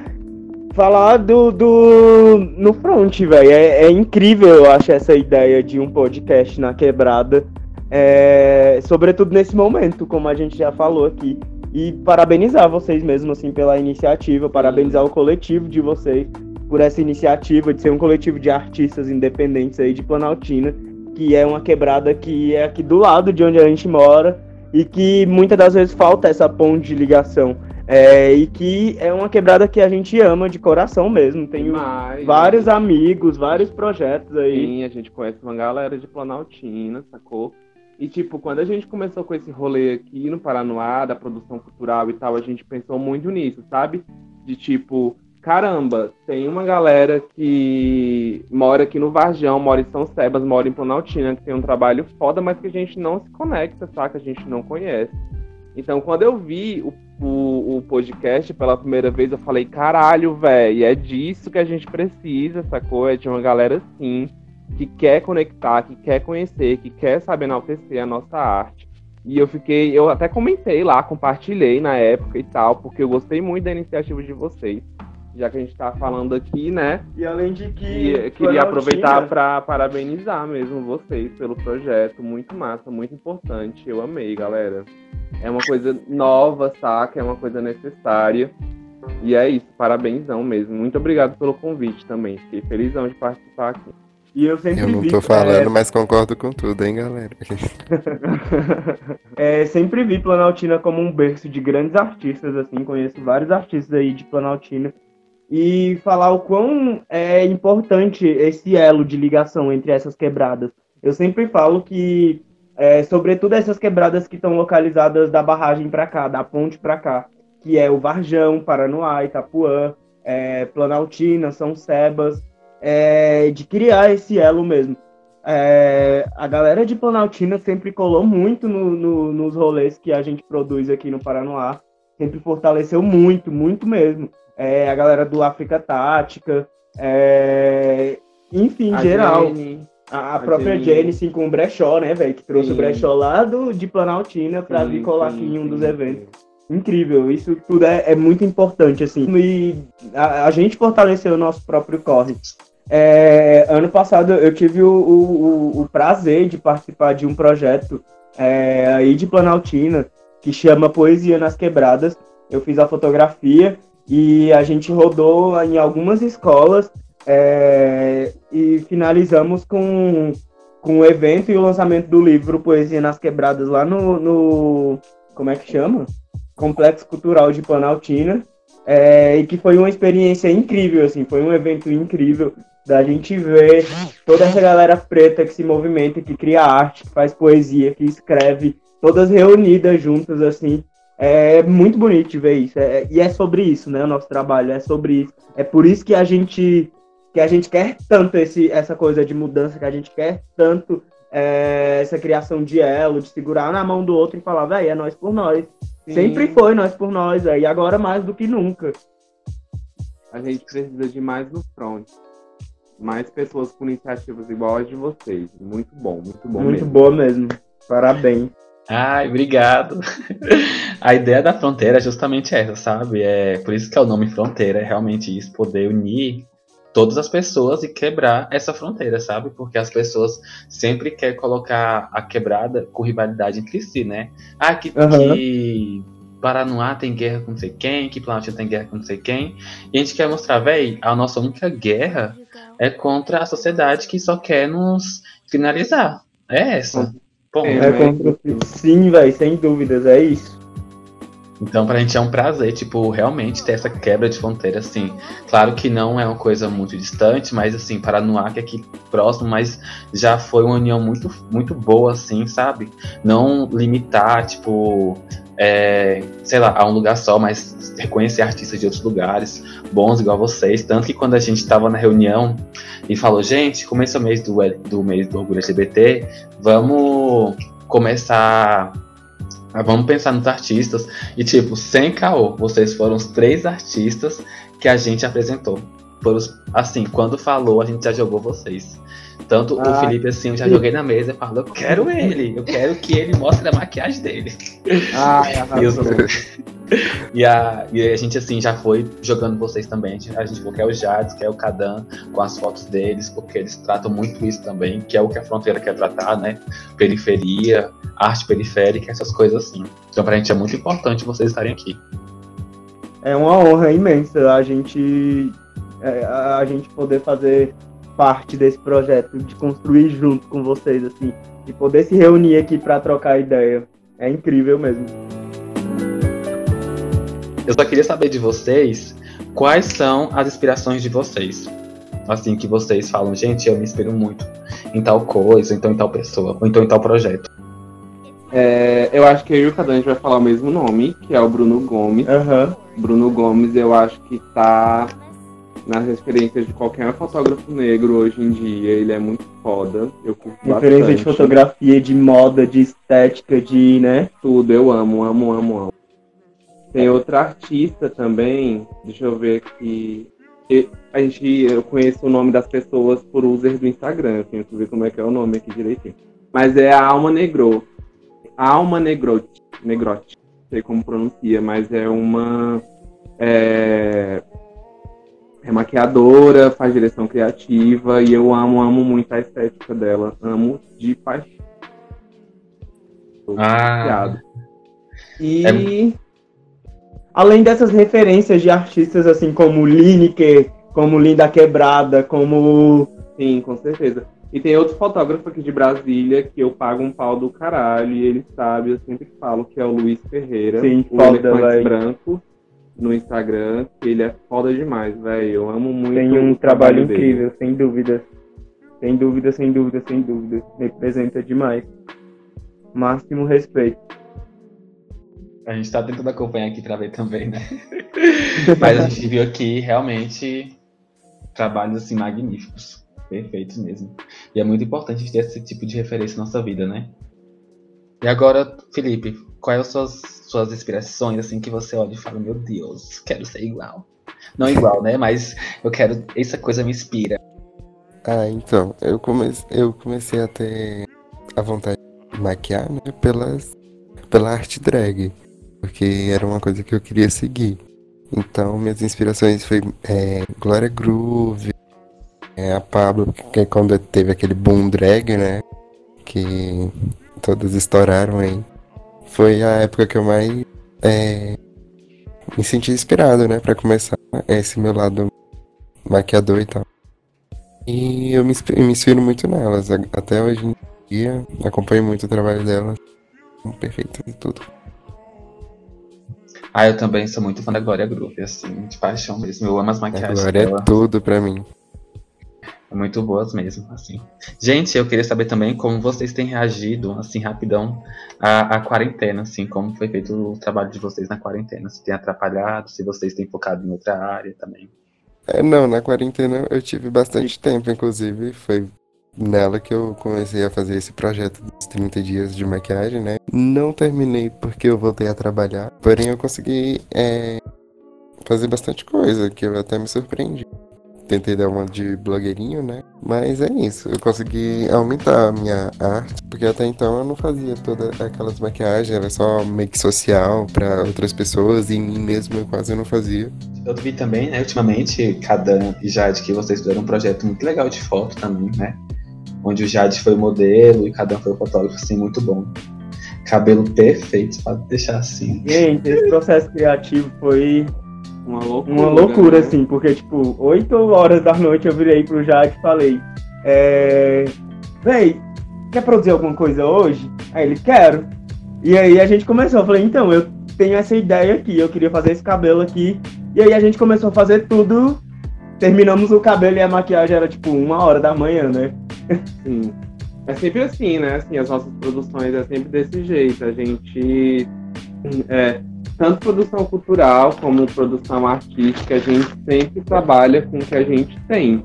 falar do, do no front, velho. É, é incrível, eu acho essa ideia de um podcast na quebrada, é, sobretudo nesse momento, como a gente já falou aqui. E parabenizar vocês mesmo assim pela iniciativa, parabenizar o coletivo de vocês por essa iniciativa de ser um coletivo de artistas independentes aí de Planaltina que é uma quebrada que é aqui do lado de onde a gente mora e que muitas das vezes falta essa ponte de ligação. É, e que é uma quebrada que a gente ama de coração mesmo. Tenho Demais. vários amigos, vários projetos aí. Sim, a gente conhece uma galera de Planaltina, sacou? E, tipo, quando a gente começou com esse rolê aqui no Paranoá, da produção cultural e tal, a gente pensou muito nisso, sabe? De tipo, caramba, tem uma galera que mora aqui no Varjão, mora em São Sebas, mora em Planaltina, que tem um trabalho foda, mas que a gente não se conecta, saca? A gente não conhece. Então, quando eu vi o, o, o podcast pela primeira vez, eu falei, caralho, velho, é disso que a gente precisa, sacou? É de uma galera assim, que quer conectar, que quer conhecer, que quer saber enaltecer a nossa arte. E eu fiquei, eu até comentei lá, compartilhei na época e tal, porque eu gostei muito da iniciativa de vocês. Já que a gente tá falando aqui, né? E além de que. E eu queria aproveitar para parabenizar mesmo vocês pelo projeto. Muito massa, muito importante. Eu amei, galera. É uma coisa nova, saca? É uma coisa necessária. E é isso, parabénsão mesmo. Muito obrigado pelo convite também. Fiquei felizão de participar aqui. E eu sempre Eu não vi. tô falando, é, mas concordo com tudo, hein, galera. é, sempre vi Planaltina como um berço de grandes artistas, assim, conheço vários artistas aí de Planaltina. E falar o quão é importante esse elo de ligação entre essas quebradas. Eu sempre falo que, é, sobretudo essas quebradas que estão localizadas da barragem para cá, da ponte para cá, que é o Varjão, Paranoá, Itapuã, é, Planaltina, São Sebas, é, de criar esse elo mesmo. É, a galera de Planaltina sempre colou muito no- no- nos rolês que a gente produz aqui no Paranoá. Sempre fortaleceu muito, muito mesmo. É, a galera do África Tática, é, enfim, A geral. Jenny, A, a própria Jenny. Jenny, sim, com o Brechó, né, velho? Que trouxe Sim. o Brechó lá do, de Planaltina pra sim, vir colar aqui em um dos eventos. Incrível, isso tudo é, é muito importante, assim. E a, a gente fortaleceu o nosso próprio corre. É, ano passado eu tive o, o, o, prazer de participar de um projeto é, aí de Planaltina que chama Poesia nas Quebradas. Eu fiz a fotografia e a gente rodou em algumas escolas é, e finalizamos com, com o evento e o lançamento do livro Poesia nas Quebradas lá no, no como é que chama? Complexo Cultural de Planaltina. É, e que foi uma experiência incrível, assim, foi um evento incrível da gente ver toda essa galera preta que se movimenta, que cria arte, que faz poesia, que escreve, todas reunidas juntas, assim. É muito bonito de ver isso. É, e é sobre isso, né? O nosso trabalho é sobre isso. É por isso que a gente que a gente quer tanto esse, essa coisa de mudança, que a gente quer tanto é, essa criação de elo, de segurar na mão do outro e falar, velho, é nós por nós. Sim. Sempre foi nós por nós, véio, e agora mais do que nunca. A gente precisa de mais no front mais pessoas com iniciativas iguais de vocês. Muito bom, muito bom muito mesmo. boa mesmo. Parabéns. Ai, obrigado. A ideia da fronteira é justamente essa, sabe? É por isso que é o nome fronteira, é realmente isso, poder unir todas as pessoas e quebrar essa fronteira, sabe? Porque as pessoas sempre querem colocar a quebrada com rivalidade entre si, né? Ah, que, uhum. que Paranoá tem guerra com não sei quem, que Planaltina tem guerra com não sei quem. E a gente quer mostrar, véi, a nossa única guerra é contra a sociedade que só quer nos finalizar. É essa. Bom, é, é contra... Sim, velho, sem dúvidas, é isso. Então, pra gente é um prazer, tipo, realmente ter essa quebra de fronteira, assim. Claro que não é uma coisa muito distante, mas, assim, Paranoá, que é aqui próximo, mas já foi uma união muito, muito boa, assim, sabe? Não limitar, tipo, é, sei lá, a um lugar só, mas reconhecer artistas de outros lugares, bons igual vocês. Tanto que quando a gente estava na reunião e falou, gente, começa o mês do, do mês do orgulho LGBT, vamos começar. Vamos pensar nos artistas. E, tipo, sem caô, vocês foram os três artistas que a gente apresentou. Assim, quando falou, a gente já jogou vocês. Tanto ah, o Felipe, assim, eu já joguei na mesa e falo, eu quero ele, eu quero que ele mostre a maquiagem dele. Ah, e, os, e, a, e a gente, assim, já foi jogando vocês também. A gente quer o Jades, quer o Kadan, com as fotos deles, porque eles tratam muito isso também, que é o que a fronteira quer tratar, né? Periferia, arte periférica, essas coisas assim. Então, pra gente é muito importante vocês estarem aqui. É uma honra imensa a gente, é, a gente poder fazer parte desse projeto, de construir junto com vocês, assim, de poder se reunir aqui para trocar ideia. É incrível mesmo. Eu só queria saber de vocês quais são as inspirações de vocês. Assim, que vocês falam, gente, eu me inspiro muito em tal coisa, então em tal pessoa, ou então em tal projeto. É, eu acho que eu e o Cadan vai falar o mesmo nome, que é o Bruno Gomes. Uhum. Bruno Gomes, eu acho que tá nas referências de qualquer fotógrafo negro hoje em dia. Ele é muito foda. Eu curto Referência bastante. de fotografia, de moda, de estética, de, né? Tudo, eu amo, amo, amo, amo. Tem outra artista também, deixa eu ver aqui. A gente, eu conheço o nome das pessoas por user do Instagram, eu tenho que ver como é que é o nome aqui direitinho. Mas é a Alma Negro. Alma Negrote. Negrote. Não sei como pronuncia, mas é uma. É, é maquiadora, faz direção criativa e eu amo, amo muito a estética dela. Amo de paixão. Ah. E é... além dessas referências de artistas assim como Lineker, como Linda Quebrada, como. Sim, com certeza. E tem outro fotógrafo aqui de Brasília que eu pago um pau do caralho e ele sabe, eu sempre falo, que é o Luiz Ferreira. Sim, o foda, branco no Instagram, que ele é foda demais, velho. Eu amo muito. Tem um trabalho, trabalho incrível, dele. sem dúvida. Sem dúvida, sem dúvida, sem dúvida. Representa demais. Máximo respeito. A gente tá tentando acompanhar aqui pra ver também, né? Mas a gente viu aqui realmente trabalhos assim magníficos. Perfeitos mesmo. E é muito importante a gente ter esse tipo de referência na nossa vida, né? E agora, Felipe, quais são as suas, suas inspirações, assim, que você olha e fala, meu Deus, quero ser igual. Não igual, né? Mas eu quero. Essa coisa me inspira. Ah, então, eu comecei, eu comecei a ter a vontade de maquiar, né, pelas, pela arte drag. Porque era uma coisa que eu queria seguir. Então, minhas inspirações foi é, Glória Groove, é, a Pablo, que é quando teve aquele boom drag, né? Que todas estouraram aí. Foi a época que eu mais é, me senti inspirado, né? Pra começar esse meu lado maquiador e tal. E eu me, me inspiro muito nelas. Até hoje em dia, acompanho muito o trabalho delas. Perfeito e tudo. Ah, eu também sou muito fã da Glória Groove, assim, de paixão mesmo. Eu amo as maquiagens. A Glória dela. é tudo pra mim. Muito boas mesmo, assim. Gente, eu queria saber também como vocês têm reagido, assim, rapidão, à, à quarentena, assim, como foi feito o trabalho de vocês na quarentena. Se tem atrapalhado, se vocês têm focado em outra área também. É, não, na quarentena eu tive bastante tempo, inclusive, foi nela que eu comecei a fazer esse projeto dos 30 dias de maquiagem, né? Não terminei porque eu voltei a trabalhar, porém eu consegui é, fazer bastante coisa, que eu até me surpreendi. Tentei dar uma de blogueirinho, né? Mas é isso, eu consegui aumentar a minha arte, porque até então eu não fazia todas aquelas maquiagens, era só make social para outras pessoas e em mim mesmo eu quase não fazia. Eu vi também, né, ultimamente, Cadan e Jade, que vocês fizeram um projeto muito legal de foto também, né? onde o Jade foi o modelo e cada um foi o fotógrafo, assim, muito bom. Cabelo perfeito, para deixar assim. Gente, esse processo criativo foi uma loucura, uma loucura né? assim, porque, tipo, 8 horas da noite eu virei pro Jade e falei, é... Véi, quer produzir alguma coisa hoje? Aí ele, quero. E aí a gente começou, eu falei, então, eu tenho essa ideia aqui, eu queria fazer esse cabelo aqui. E aí a gente começou a fazer tudo. Terminamos o cabelo e a maquiagem era tipo uma hora da manhã, né? Sim. É sempre assim, né? Assim, as nossas produções é sempre desse jeito. A gente. É, tanto produção cultural como produção artística, a gente sempre trabalha com o que a gente tem.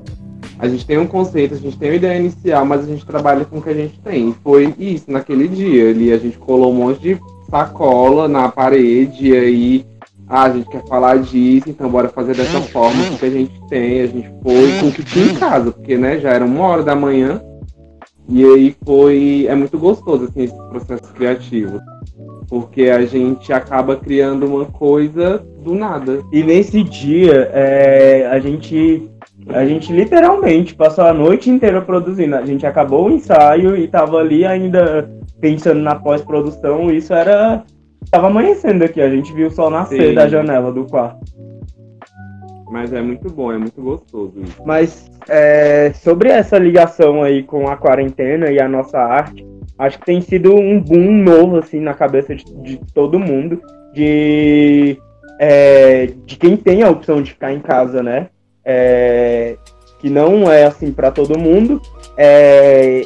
A gente tem um conceito, a gente tem uma ideia inicial, mas a gente trabalha com o que a gente tem. Foi isso naquele dia ali. A gente colou um monte de sacola na parede e aí ah, a gente quer falar disso, então bora fazer dessa forma que a gente tem. A gente foi com o que tinha em casa, porque né, já era uma hora da manhã. E aí foi. É muito gostoso assim, esse processo criativo. Porque a gente acaba criando uma coisa do nada. E nesse dia, é, a gente. A gente literalmente passou a noite inteira produzindo. A gente acabou o ensaio e tava ali ainda pensando na pós-produção. Isso era Tava amanhecendo aqui, a gente viu o sol nascer Sim. da janela do quarto. Mas é muito bom, é muito gostoso. Isso. Mas é, sobre essa ligação aí com a quarentena e a nossa arte, acho que tem sido um boom novo assim na cabeça de, de todo mundo, de, é, de quem tem a opção de ficar em casa, né? É, que não é assim para todo mundo, é,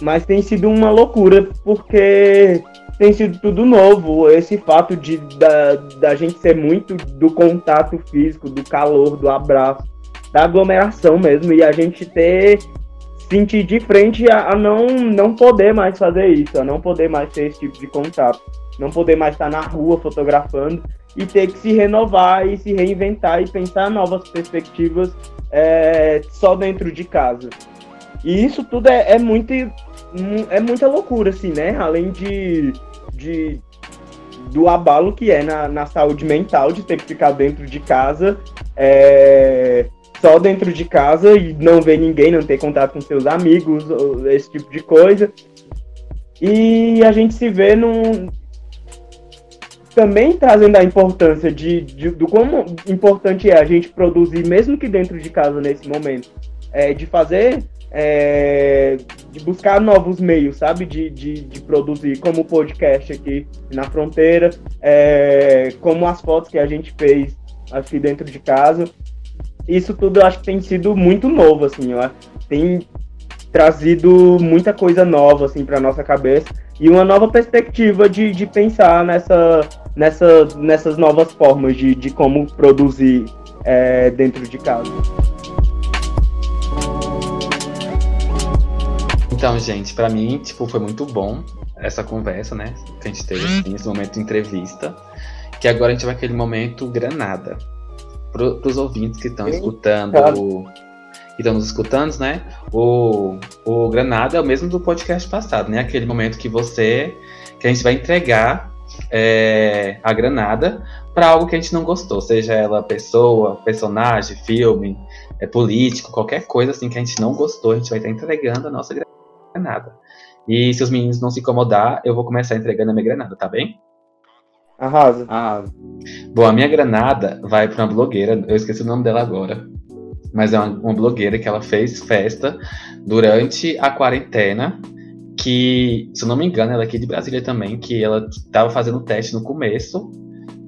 mas tem sido uma loucura porque tem sido tudo novo. Esse fato de da, da gente ser muito do contato físico, do calor, do abraço, da aglomeração mesmo, e a gente ter sentir de frente a, a, não, não poder mais fazer isso, a não poder mais ter esse tipo de contato, não poder mais estar na rua fotografando e ter que se renovar e se reinventar e pensar novas perspectivas é, só dentro de casa. E isso tudo é, é muito é muita loucura, assim, né? Além de, de do abalo que é na, na saúde mental de ter que ficar dentro de casa, é, só dentro de casa e não ver ninguém, não ter contato com seus amigos, esse tipo de coisa. E a gente se vê num. Também trazendo a importância de, de do como importante é a gente produzir, mesmo que dentro de casa nesse momento, é, de fazer é, de buscar novos meios, sabe? De, de, de, produzir, como o podcast aqui na fronteira, é, como as fotos que a gente fez aqui dentro de casa. Isso tudo eu acho que tem sido muito novo, assim, ó. tem trazido muita coisa nova, assim, para nossa cabeça e uma nova perspectiva de, de pensar nessa, nessa, nessas novas formas de, de como produzir é, dentro de casa. Então, gente, para mim, tipo, foi muito bom essa conversa, né? Que a gente teve assim, esse momento de entrevista. Que agora a gente vai aquele momento granada. Pro, pros ouvintes que estão escutando. Que estão nos escutando, né? O, o Granada é o mesmo do podcast passado, né? Aquele momento que você. que a gente vai entregar é, a granada para algo que a gente não gostou, seja ela pessoa, personagem, filme, é, político, qualquer coisa assim que a gente não gostou, a gente vai estar entregando a nossa granada. E se os meninos não se incomodar, eu vou começar entregando a minha granada, tá bem? Arrasa. Ah, bom, a minha granada vai para uma blogueira, eu esqueci o nome dela agora, mas é uma, uma blogueira que ela fez festa durante a quarentena, que, se eu não me engano, ela é aqui de Brasília também, que ela estava fazendo teste no começo,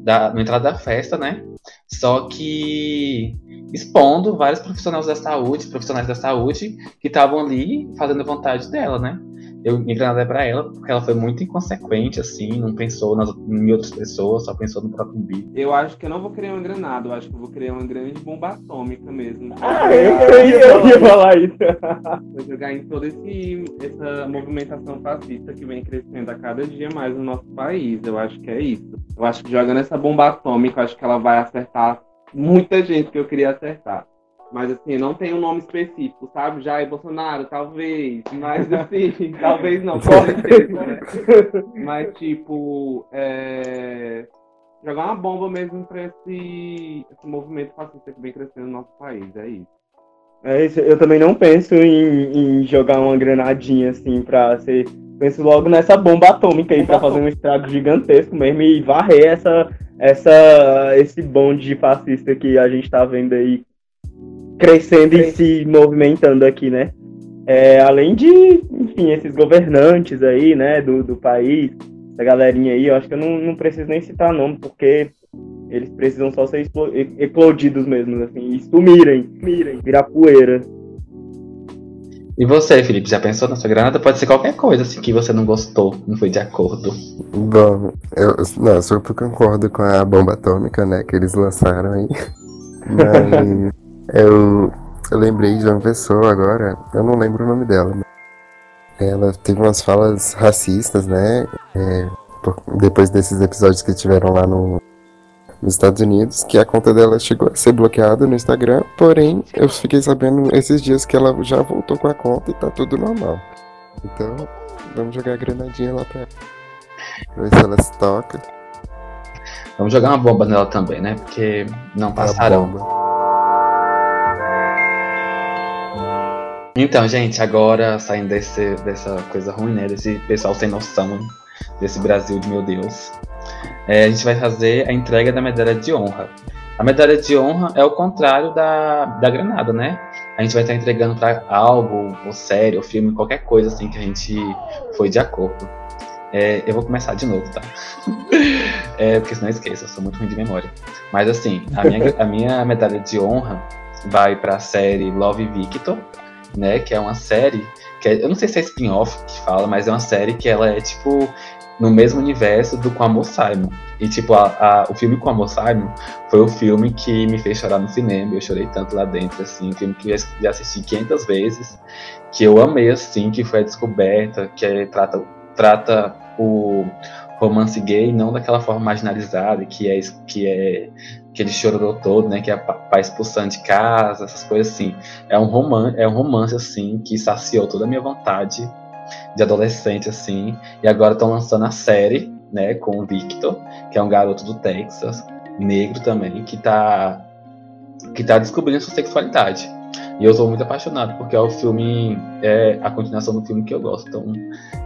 da, no entrada da festa, né? Só que expondo vários profissionais da saúde, profissionais da saúde que estavam ali fazendo vontade dela, né? Eu me granada para ela porque ela foi muito inconsequente, assim, não pensou nas, em outras pessoas, só pensou no próprio umbigo. Eu acho que eu não vou criar uma granada, eu acho que eu vou criar uma grande bomba atômica mesmo. Ah, eu, eu, ia, eu ia falar isso. Vou jogar em toda essa movimentação fascista que vem crescendo a cada dia mais no nosso país. Eu acho que é isso. Eu acho que jogando essa bomba atômica, eu acho que ela vai acertar muita gente que eu queria acertar. Mas assim, não tem um nome específico, sabe? Jair Bolsonaro, talvez. Mas assim, talvez não, pode ser. Né? Mas tipo, é... jogar uma bomba mesmo para esse, esse movimento fascista que vem crescendo no nosso país, é isso. É isso, eu também não penso em, em jogar uma granadinha assim pra ser. Penso logo nessa bomba atômica aí pra fazer um estrago gigantesco mesmo e varrer essa, essa, esse bonde fascista que a gente tá vendo aí crescendo e se movimentando aqui, né? É, além de, enfim, esses governantes aí, né, do, do país, essa galerinha aí, eu acho que eu não, não preciso nem citar nome, porque eles precisam só ser eclodidos mesmo, assim, e sumirem, sumirem, virar poeira. E você, Felipe, já pensou na sua granada? Pode ser qualquer coisa, assim, que você não gostou, não foi de acordo. Bom, eu, não, super concordo com a bomba atômica, né, que eles lançaram aí. Mas eu, eu lembrei de uma pessoa agora, eu não lembro o nome dela. Ela teve umas falas racistas, né? É, depois desses episódios que tiveram lá no, nos Estados Unidos, que a conta dela chegou a ser bloqueada no Instagram, porém eu fiquei sabendo esses dias que ela já voltou com a conta e tá tudo normal. Então, vamos jogar a granadinha lá pra. Pra ver se ela se toca. Vamos jogar uma bomba nela também, né? Porque não passarão. Então, gente, agora saindo desse, dessa coisa ruim, né? Desse pessoal sem noção, desse Brasil de meu Deus. É, a gente vai fazer a entrega da medalha de honra. A medalha de honra é o contrário da, da granada, né? A gente vai estar entregando para algo, ou série, ou filme, qualquer coisa assim que a gente foi de acordo. É, eu vou começar de novo, tá? É, porque senão eu esqueço, eu sou muito ruim de memória. Mas assim, a minha, a minha medalha de honra vai para a série Love Victor, né? Que é uma série que é, eu não sei se é spin-off que fala, mas é uma série que ela é tipo no mesmo universo do Com Amor Simon. E tipo, a, a, o filme Com Amor Simon foi o filme que me fez chorar no cinema. Eu chorei tanto lá dentro, assim, um filme que eu já assisti 500 vezes, que eu amei, assim, que foi a descoberta, que é, trata, trata o romance gay não daquela forma marginalizada, que é, que é aquele chororô todo, né? Que é pai expulsando de casa, essas coisas assim. É um romance, é um romance assim que saciou toda a minha vontade de adolescente assim. E agora estão lançando a série, né? Com o Victor, que é um garoto do Texas, negro também, que tá que tá descobrindo sua sexualidade. E eu sou muito apaixonado porque é o filme, é a continuação do filme que eu gosto. Então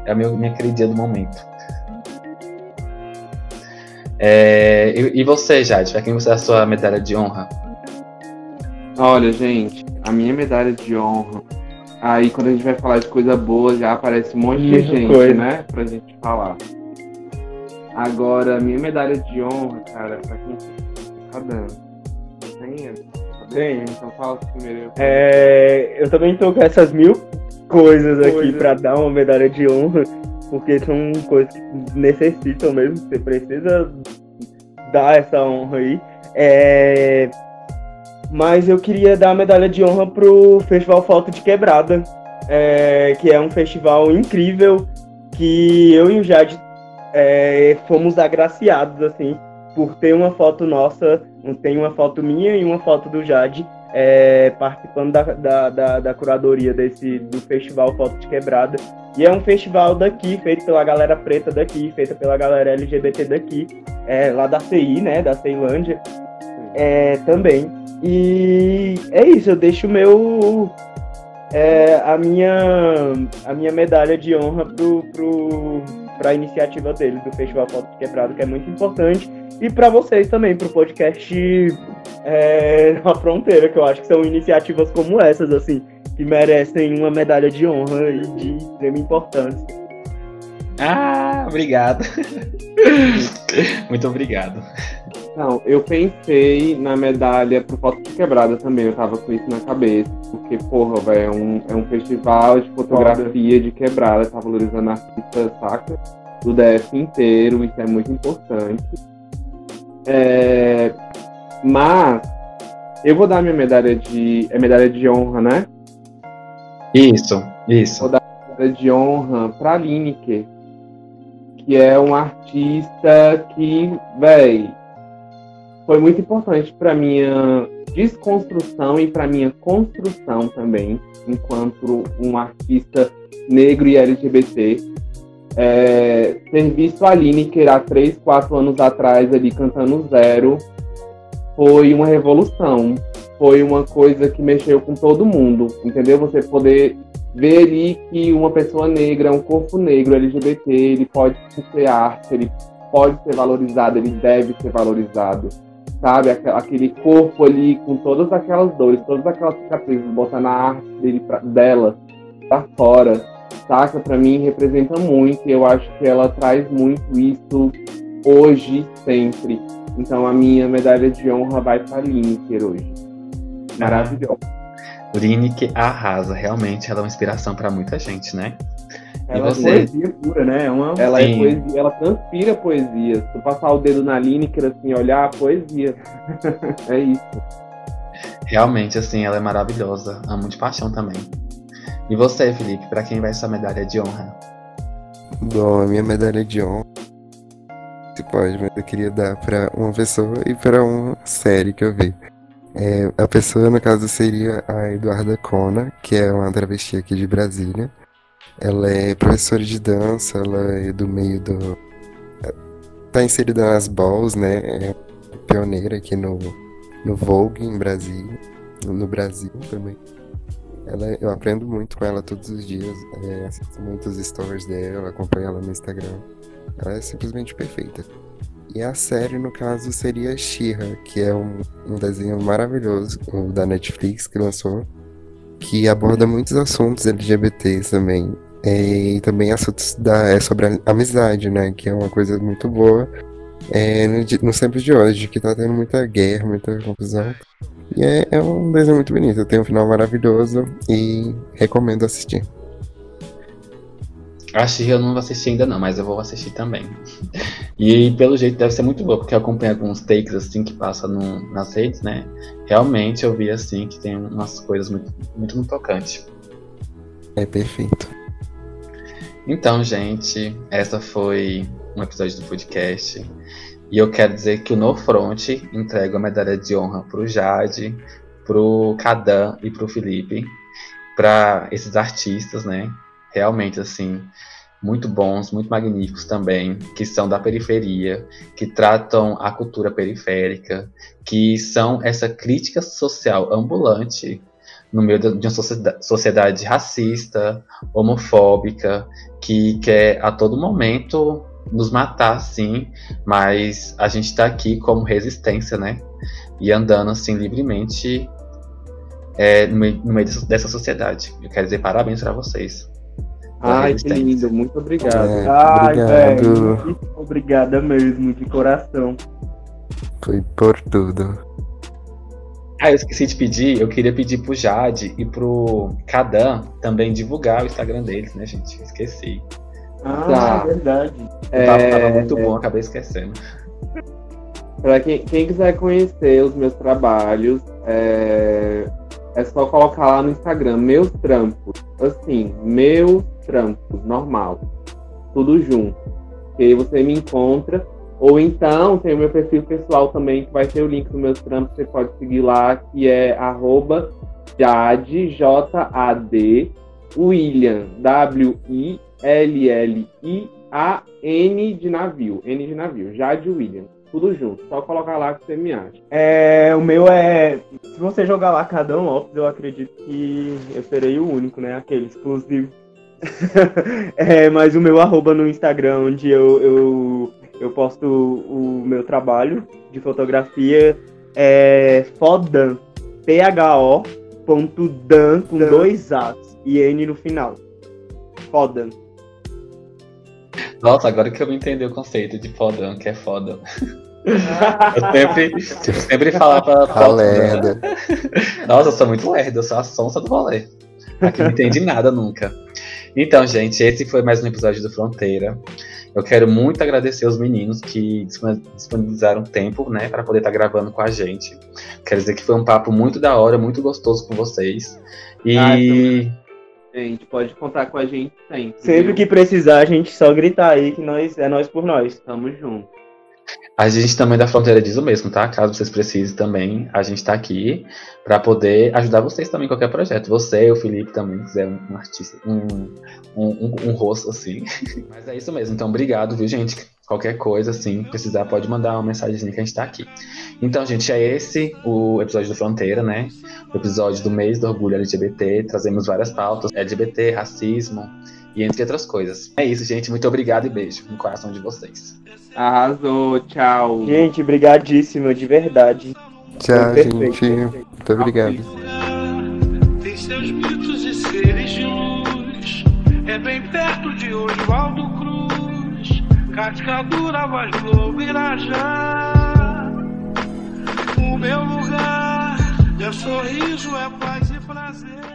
é a minha, minha queridinha do momento. É, e, e, você, Jade, para quem você é a sua medalha de honra? Olha, gente, a minha medalha de honra. Aí quando a gente vai falar de coisa boa, já aparece um monte de gente, coisa. né? Pra gente falar. Agora, a minha medalha de honra, cara, pra quem tá dando? Tenha? Tenha, então fala primeiro. É, eu também tô com essas mil coisas aqui coisa. pra dar uma medalha de honra porque são coisas que necessitam mesmo, você precisa dar essa honra aí. É... Mas eu queria dar a medalha de honra pro Festival Foto de Quebrada, é... que é um festival incrível que eu e o Jade é... fomos agraciados, assim, por ter uma foto nossa, tem uma foto minha e uma foto do Jade é, participando da, da, da, da, curadoria desse, do Festival Foto de Quebrada. E é um festival daqui, feito pela galera preta daqui, feita pela galera LGBT daqui, é, lá da CI, né, da Ceilândia, é, também. E é isso, eu deixo o meu. É, a, minha, a minha medalha de honra pro, pro, pra iniciativa dele, do Festival Foto de Quebrado, que é muito importante. E para vocês também, pro podcast é, Na Fronteira, que eu acho que são iniciativas como essas, assim, que merecem uma medalha de honra e de extrema importância. Ah, obrigado. Muito obrigado. Não, eu pensei na medalha pro Foto de Quebrada também, eu tava com isso na cabeça. Porque, porra, velho, é um, é um festival de fotografia de quebrada, tá valorizando artistas, saca? Do DF inteiro, isso é muito importante. É, mas eu vou dar minha medalha de. É medalha de honra, né? Isso, isso. Vou dar medalha de honra pra Lineker, que é um artista que, véi, foi muito importante para minha desconstrução e para minha construção também, enquanto um artista negro e LGBT. É, ter visto a Lineker há 3, 4 anos atrás ali cantando Zero foi uma revolução. Foi uma coisa que mexeu com todo mundo, entendeu? Você poder ver ali que uma pessoa negra, um corpo negro LGBT, ele pode ser arte, ele pode ser valorizado, ele deve ser valorizado. Sabe? Aquele corpo ali com todas aquelas dores, todas aquelas cicatrizes, botar na arte dele pra, dela pra fora. Saca? Pra mim representa muito e eu acho que ela traz muito isso hoje, sempre. Então a minha medalha de honra vai para Lineker hoje. Maravilhosa. Lineker arrasa, realmente ela é uma inspiração para muita gente, né? Ela e você? é poesia pura, né? É uma... Ela Sim. é poesia, ela transpira poesia. Se tu passar o dedo na Lineker assim, olhar, poesia. é isso. Realmente, assim, ela é maravilhosa. Amo de paixão também. E você, Felipe, para quem vai essa medalha de honra? Bom, a minha medalha de honra pode, mas eu queria dar para uma pessoa e para uma série que eu vi. É, a pessoa, no caso, seria a Eduarda Kona, que é uma travesti aqui de Brasília. Ela é professora de dança, ela é do meio do. tá inserida nas balls, né? É pioneira aqui no, no Vogue em Brasília, no Brasil também. Ela, eu aprendo muito com ela todos os dias, é, assisto muitos stories dela, acompanho ela no Instagram. Ela é simplesmente perfeita. E a série, no caso, seria She-Ra, que é um, um desenho maravilhoso, da Netflix que lançou, que aborda muitos assuntos LGBTs também. E também assuntos da, é sobre amizade, né? Que é uma coisa muito boa é, no, no sempre de hoje, que tá tendo muita guerra, muita confusão. E é, é um desenho muito bonito, tem um final maravilhoso e recomendo assistir. A She eu não assisti ainda não, mas eu vou assistir também. E pelo jeito deve ser muito boa, porque eu acompanho alguns takes assim que passa no, nas redes, né? Realmente eu vi assim que tem umas coisas muito, muito, muito tocantes. É perfeito. Então, gente, essa foi um episódio do podcast. E eu quero dizer que o No Front entrega a medalha de honra pro Jade, pro Kadan e pro Felipe, para esses artistas, né? Realmente assim muito bons, muito magníficos também, que são da periferia, que tratam a cultura periférica, que são essa crítica social ambulante no meio de uma sociedade racista, homofóbica, que quer a todo momento nos matar, sim, mas a gente está aqui como resistência, né? E andando assim livremente é, no, meio, no meio dessa sociedade. Eu quero dizer parabéns para vocês. Ai, que lindo, muito obrigado. É, Ai, velho, obrigada mesmo, de coração. Foi por tudo. Ah, eu esqueci de pedir, eu queria pedir pro Jade e pro Kadan também divulgar o Instagram deles, né, gente? Esqueci. Ah, tá. é verdade. É... Tava, tava, muito bom, acabei esquecendo. Pra quem, quem quiser conhecer os meus trabalhos, é, é só colocar lá no Instagram, meus trampos. Assim, meus trampos, normal. Tudo junto. E aí você me encontra. Ou então tem o meu perfil pessoal também, que vai ter o link do meus trampos, você pode seguir lá, que é arroba Jade, J-A-D, William, W-I-L-L-I-A-N de navio, N de navio, Jade William. Tudo junto. Só colocar lá que você me acha. É, o meu é. Se você jogar lá Cardão Lopes, eu acredito que eu serei o único, né? Aquele exclusivo. é, mas o meu arroba no Instagram, onde eu, eu, eu posto o meu trabalho de fotografia, é fodan. T-H-O ponto dan com dois As e N no final. Fodan. Nossa, agora que eu entendi o conceito de fodão, que é foda. eu sempre, eu sempre falava A lerda. Nossa, eu sou muito lerda, eu sou a sonsa do rolê. Aqui não entendi nada nunca. Então, gente, esse foi mais um episódio do Fronteira. Eu quero muito agradecer os meninos que disponibilizaram tempo, né, para poder estar gravando com a gente. Quero dizer que foi um papo muito da hora, muito gostoso com vocês. E Ah, Gente, pode contar com a gente sempre. Sempre viu? que precisar, a gente só gritar aí que nós é nós por nós. Tamo junto. A gente também da Fronteira diz o mesmo, tá? Caso vocês precisem também, a gente tá aqui para poder ajudar vocês também em qualquer projeto. Você, o Felipe também, quiser um, um artista, um, um, um, rosto assim. Mas é isso mesmo, então obrigado, viu, gente? Qualquer coisa, assim, precisar, pode mandar uma mensagem que a gente tá aqui. Então, gente, é esse o episódio do Fronteira, né? O episódio do mês do orgulho LGBT. Trazemos várias pautas: LGBT, racismo e entre outras coisas. É isso, gente. Muito obrigado e beijo no coração de vocês. Arrasou, tchau. Gente, brigadíssimo, de verdade. Tchau, Perfeito, gente. perfeito. Muito obrigado. Tem seus mitos e seres de luz. É bem perto de Oswaldo Cruz. Cascadura, Vaz Globo, Irajá. O meu lugar é sorriso, é paz e prazer.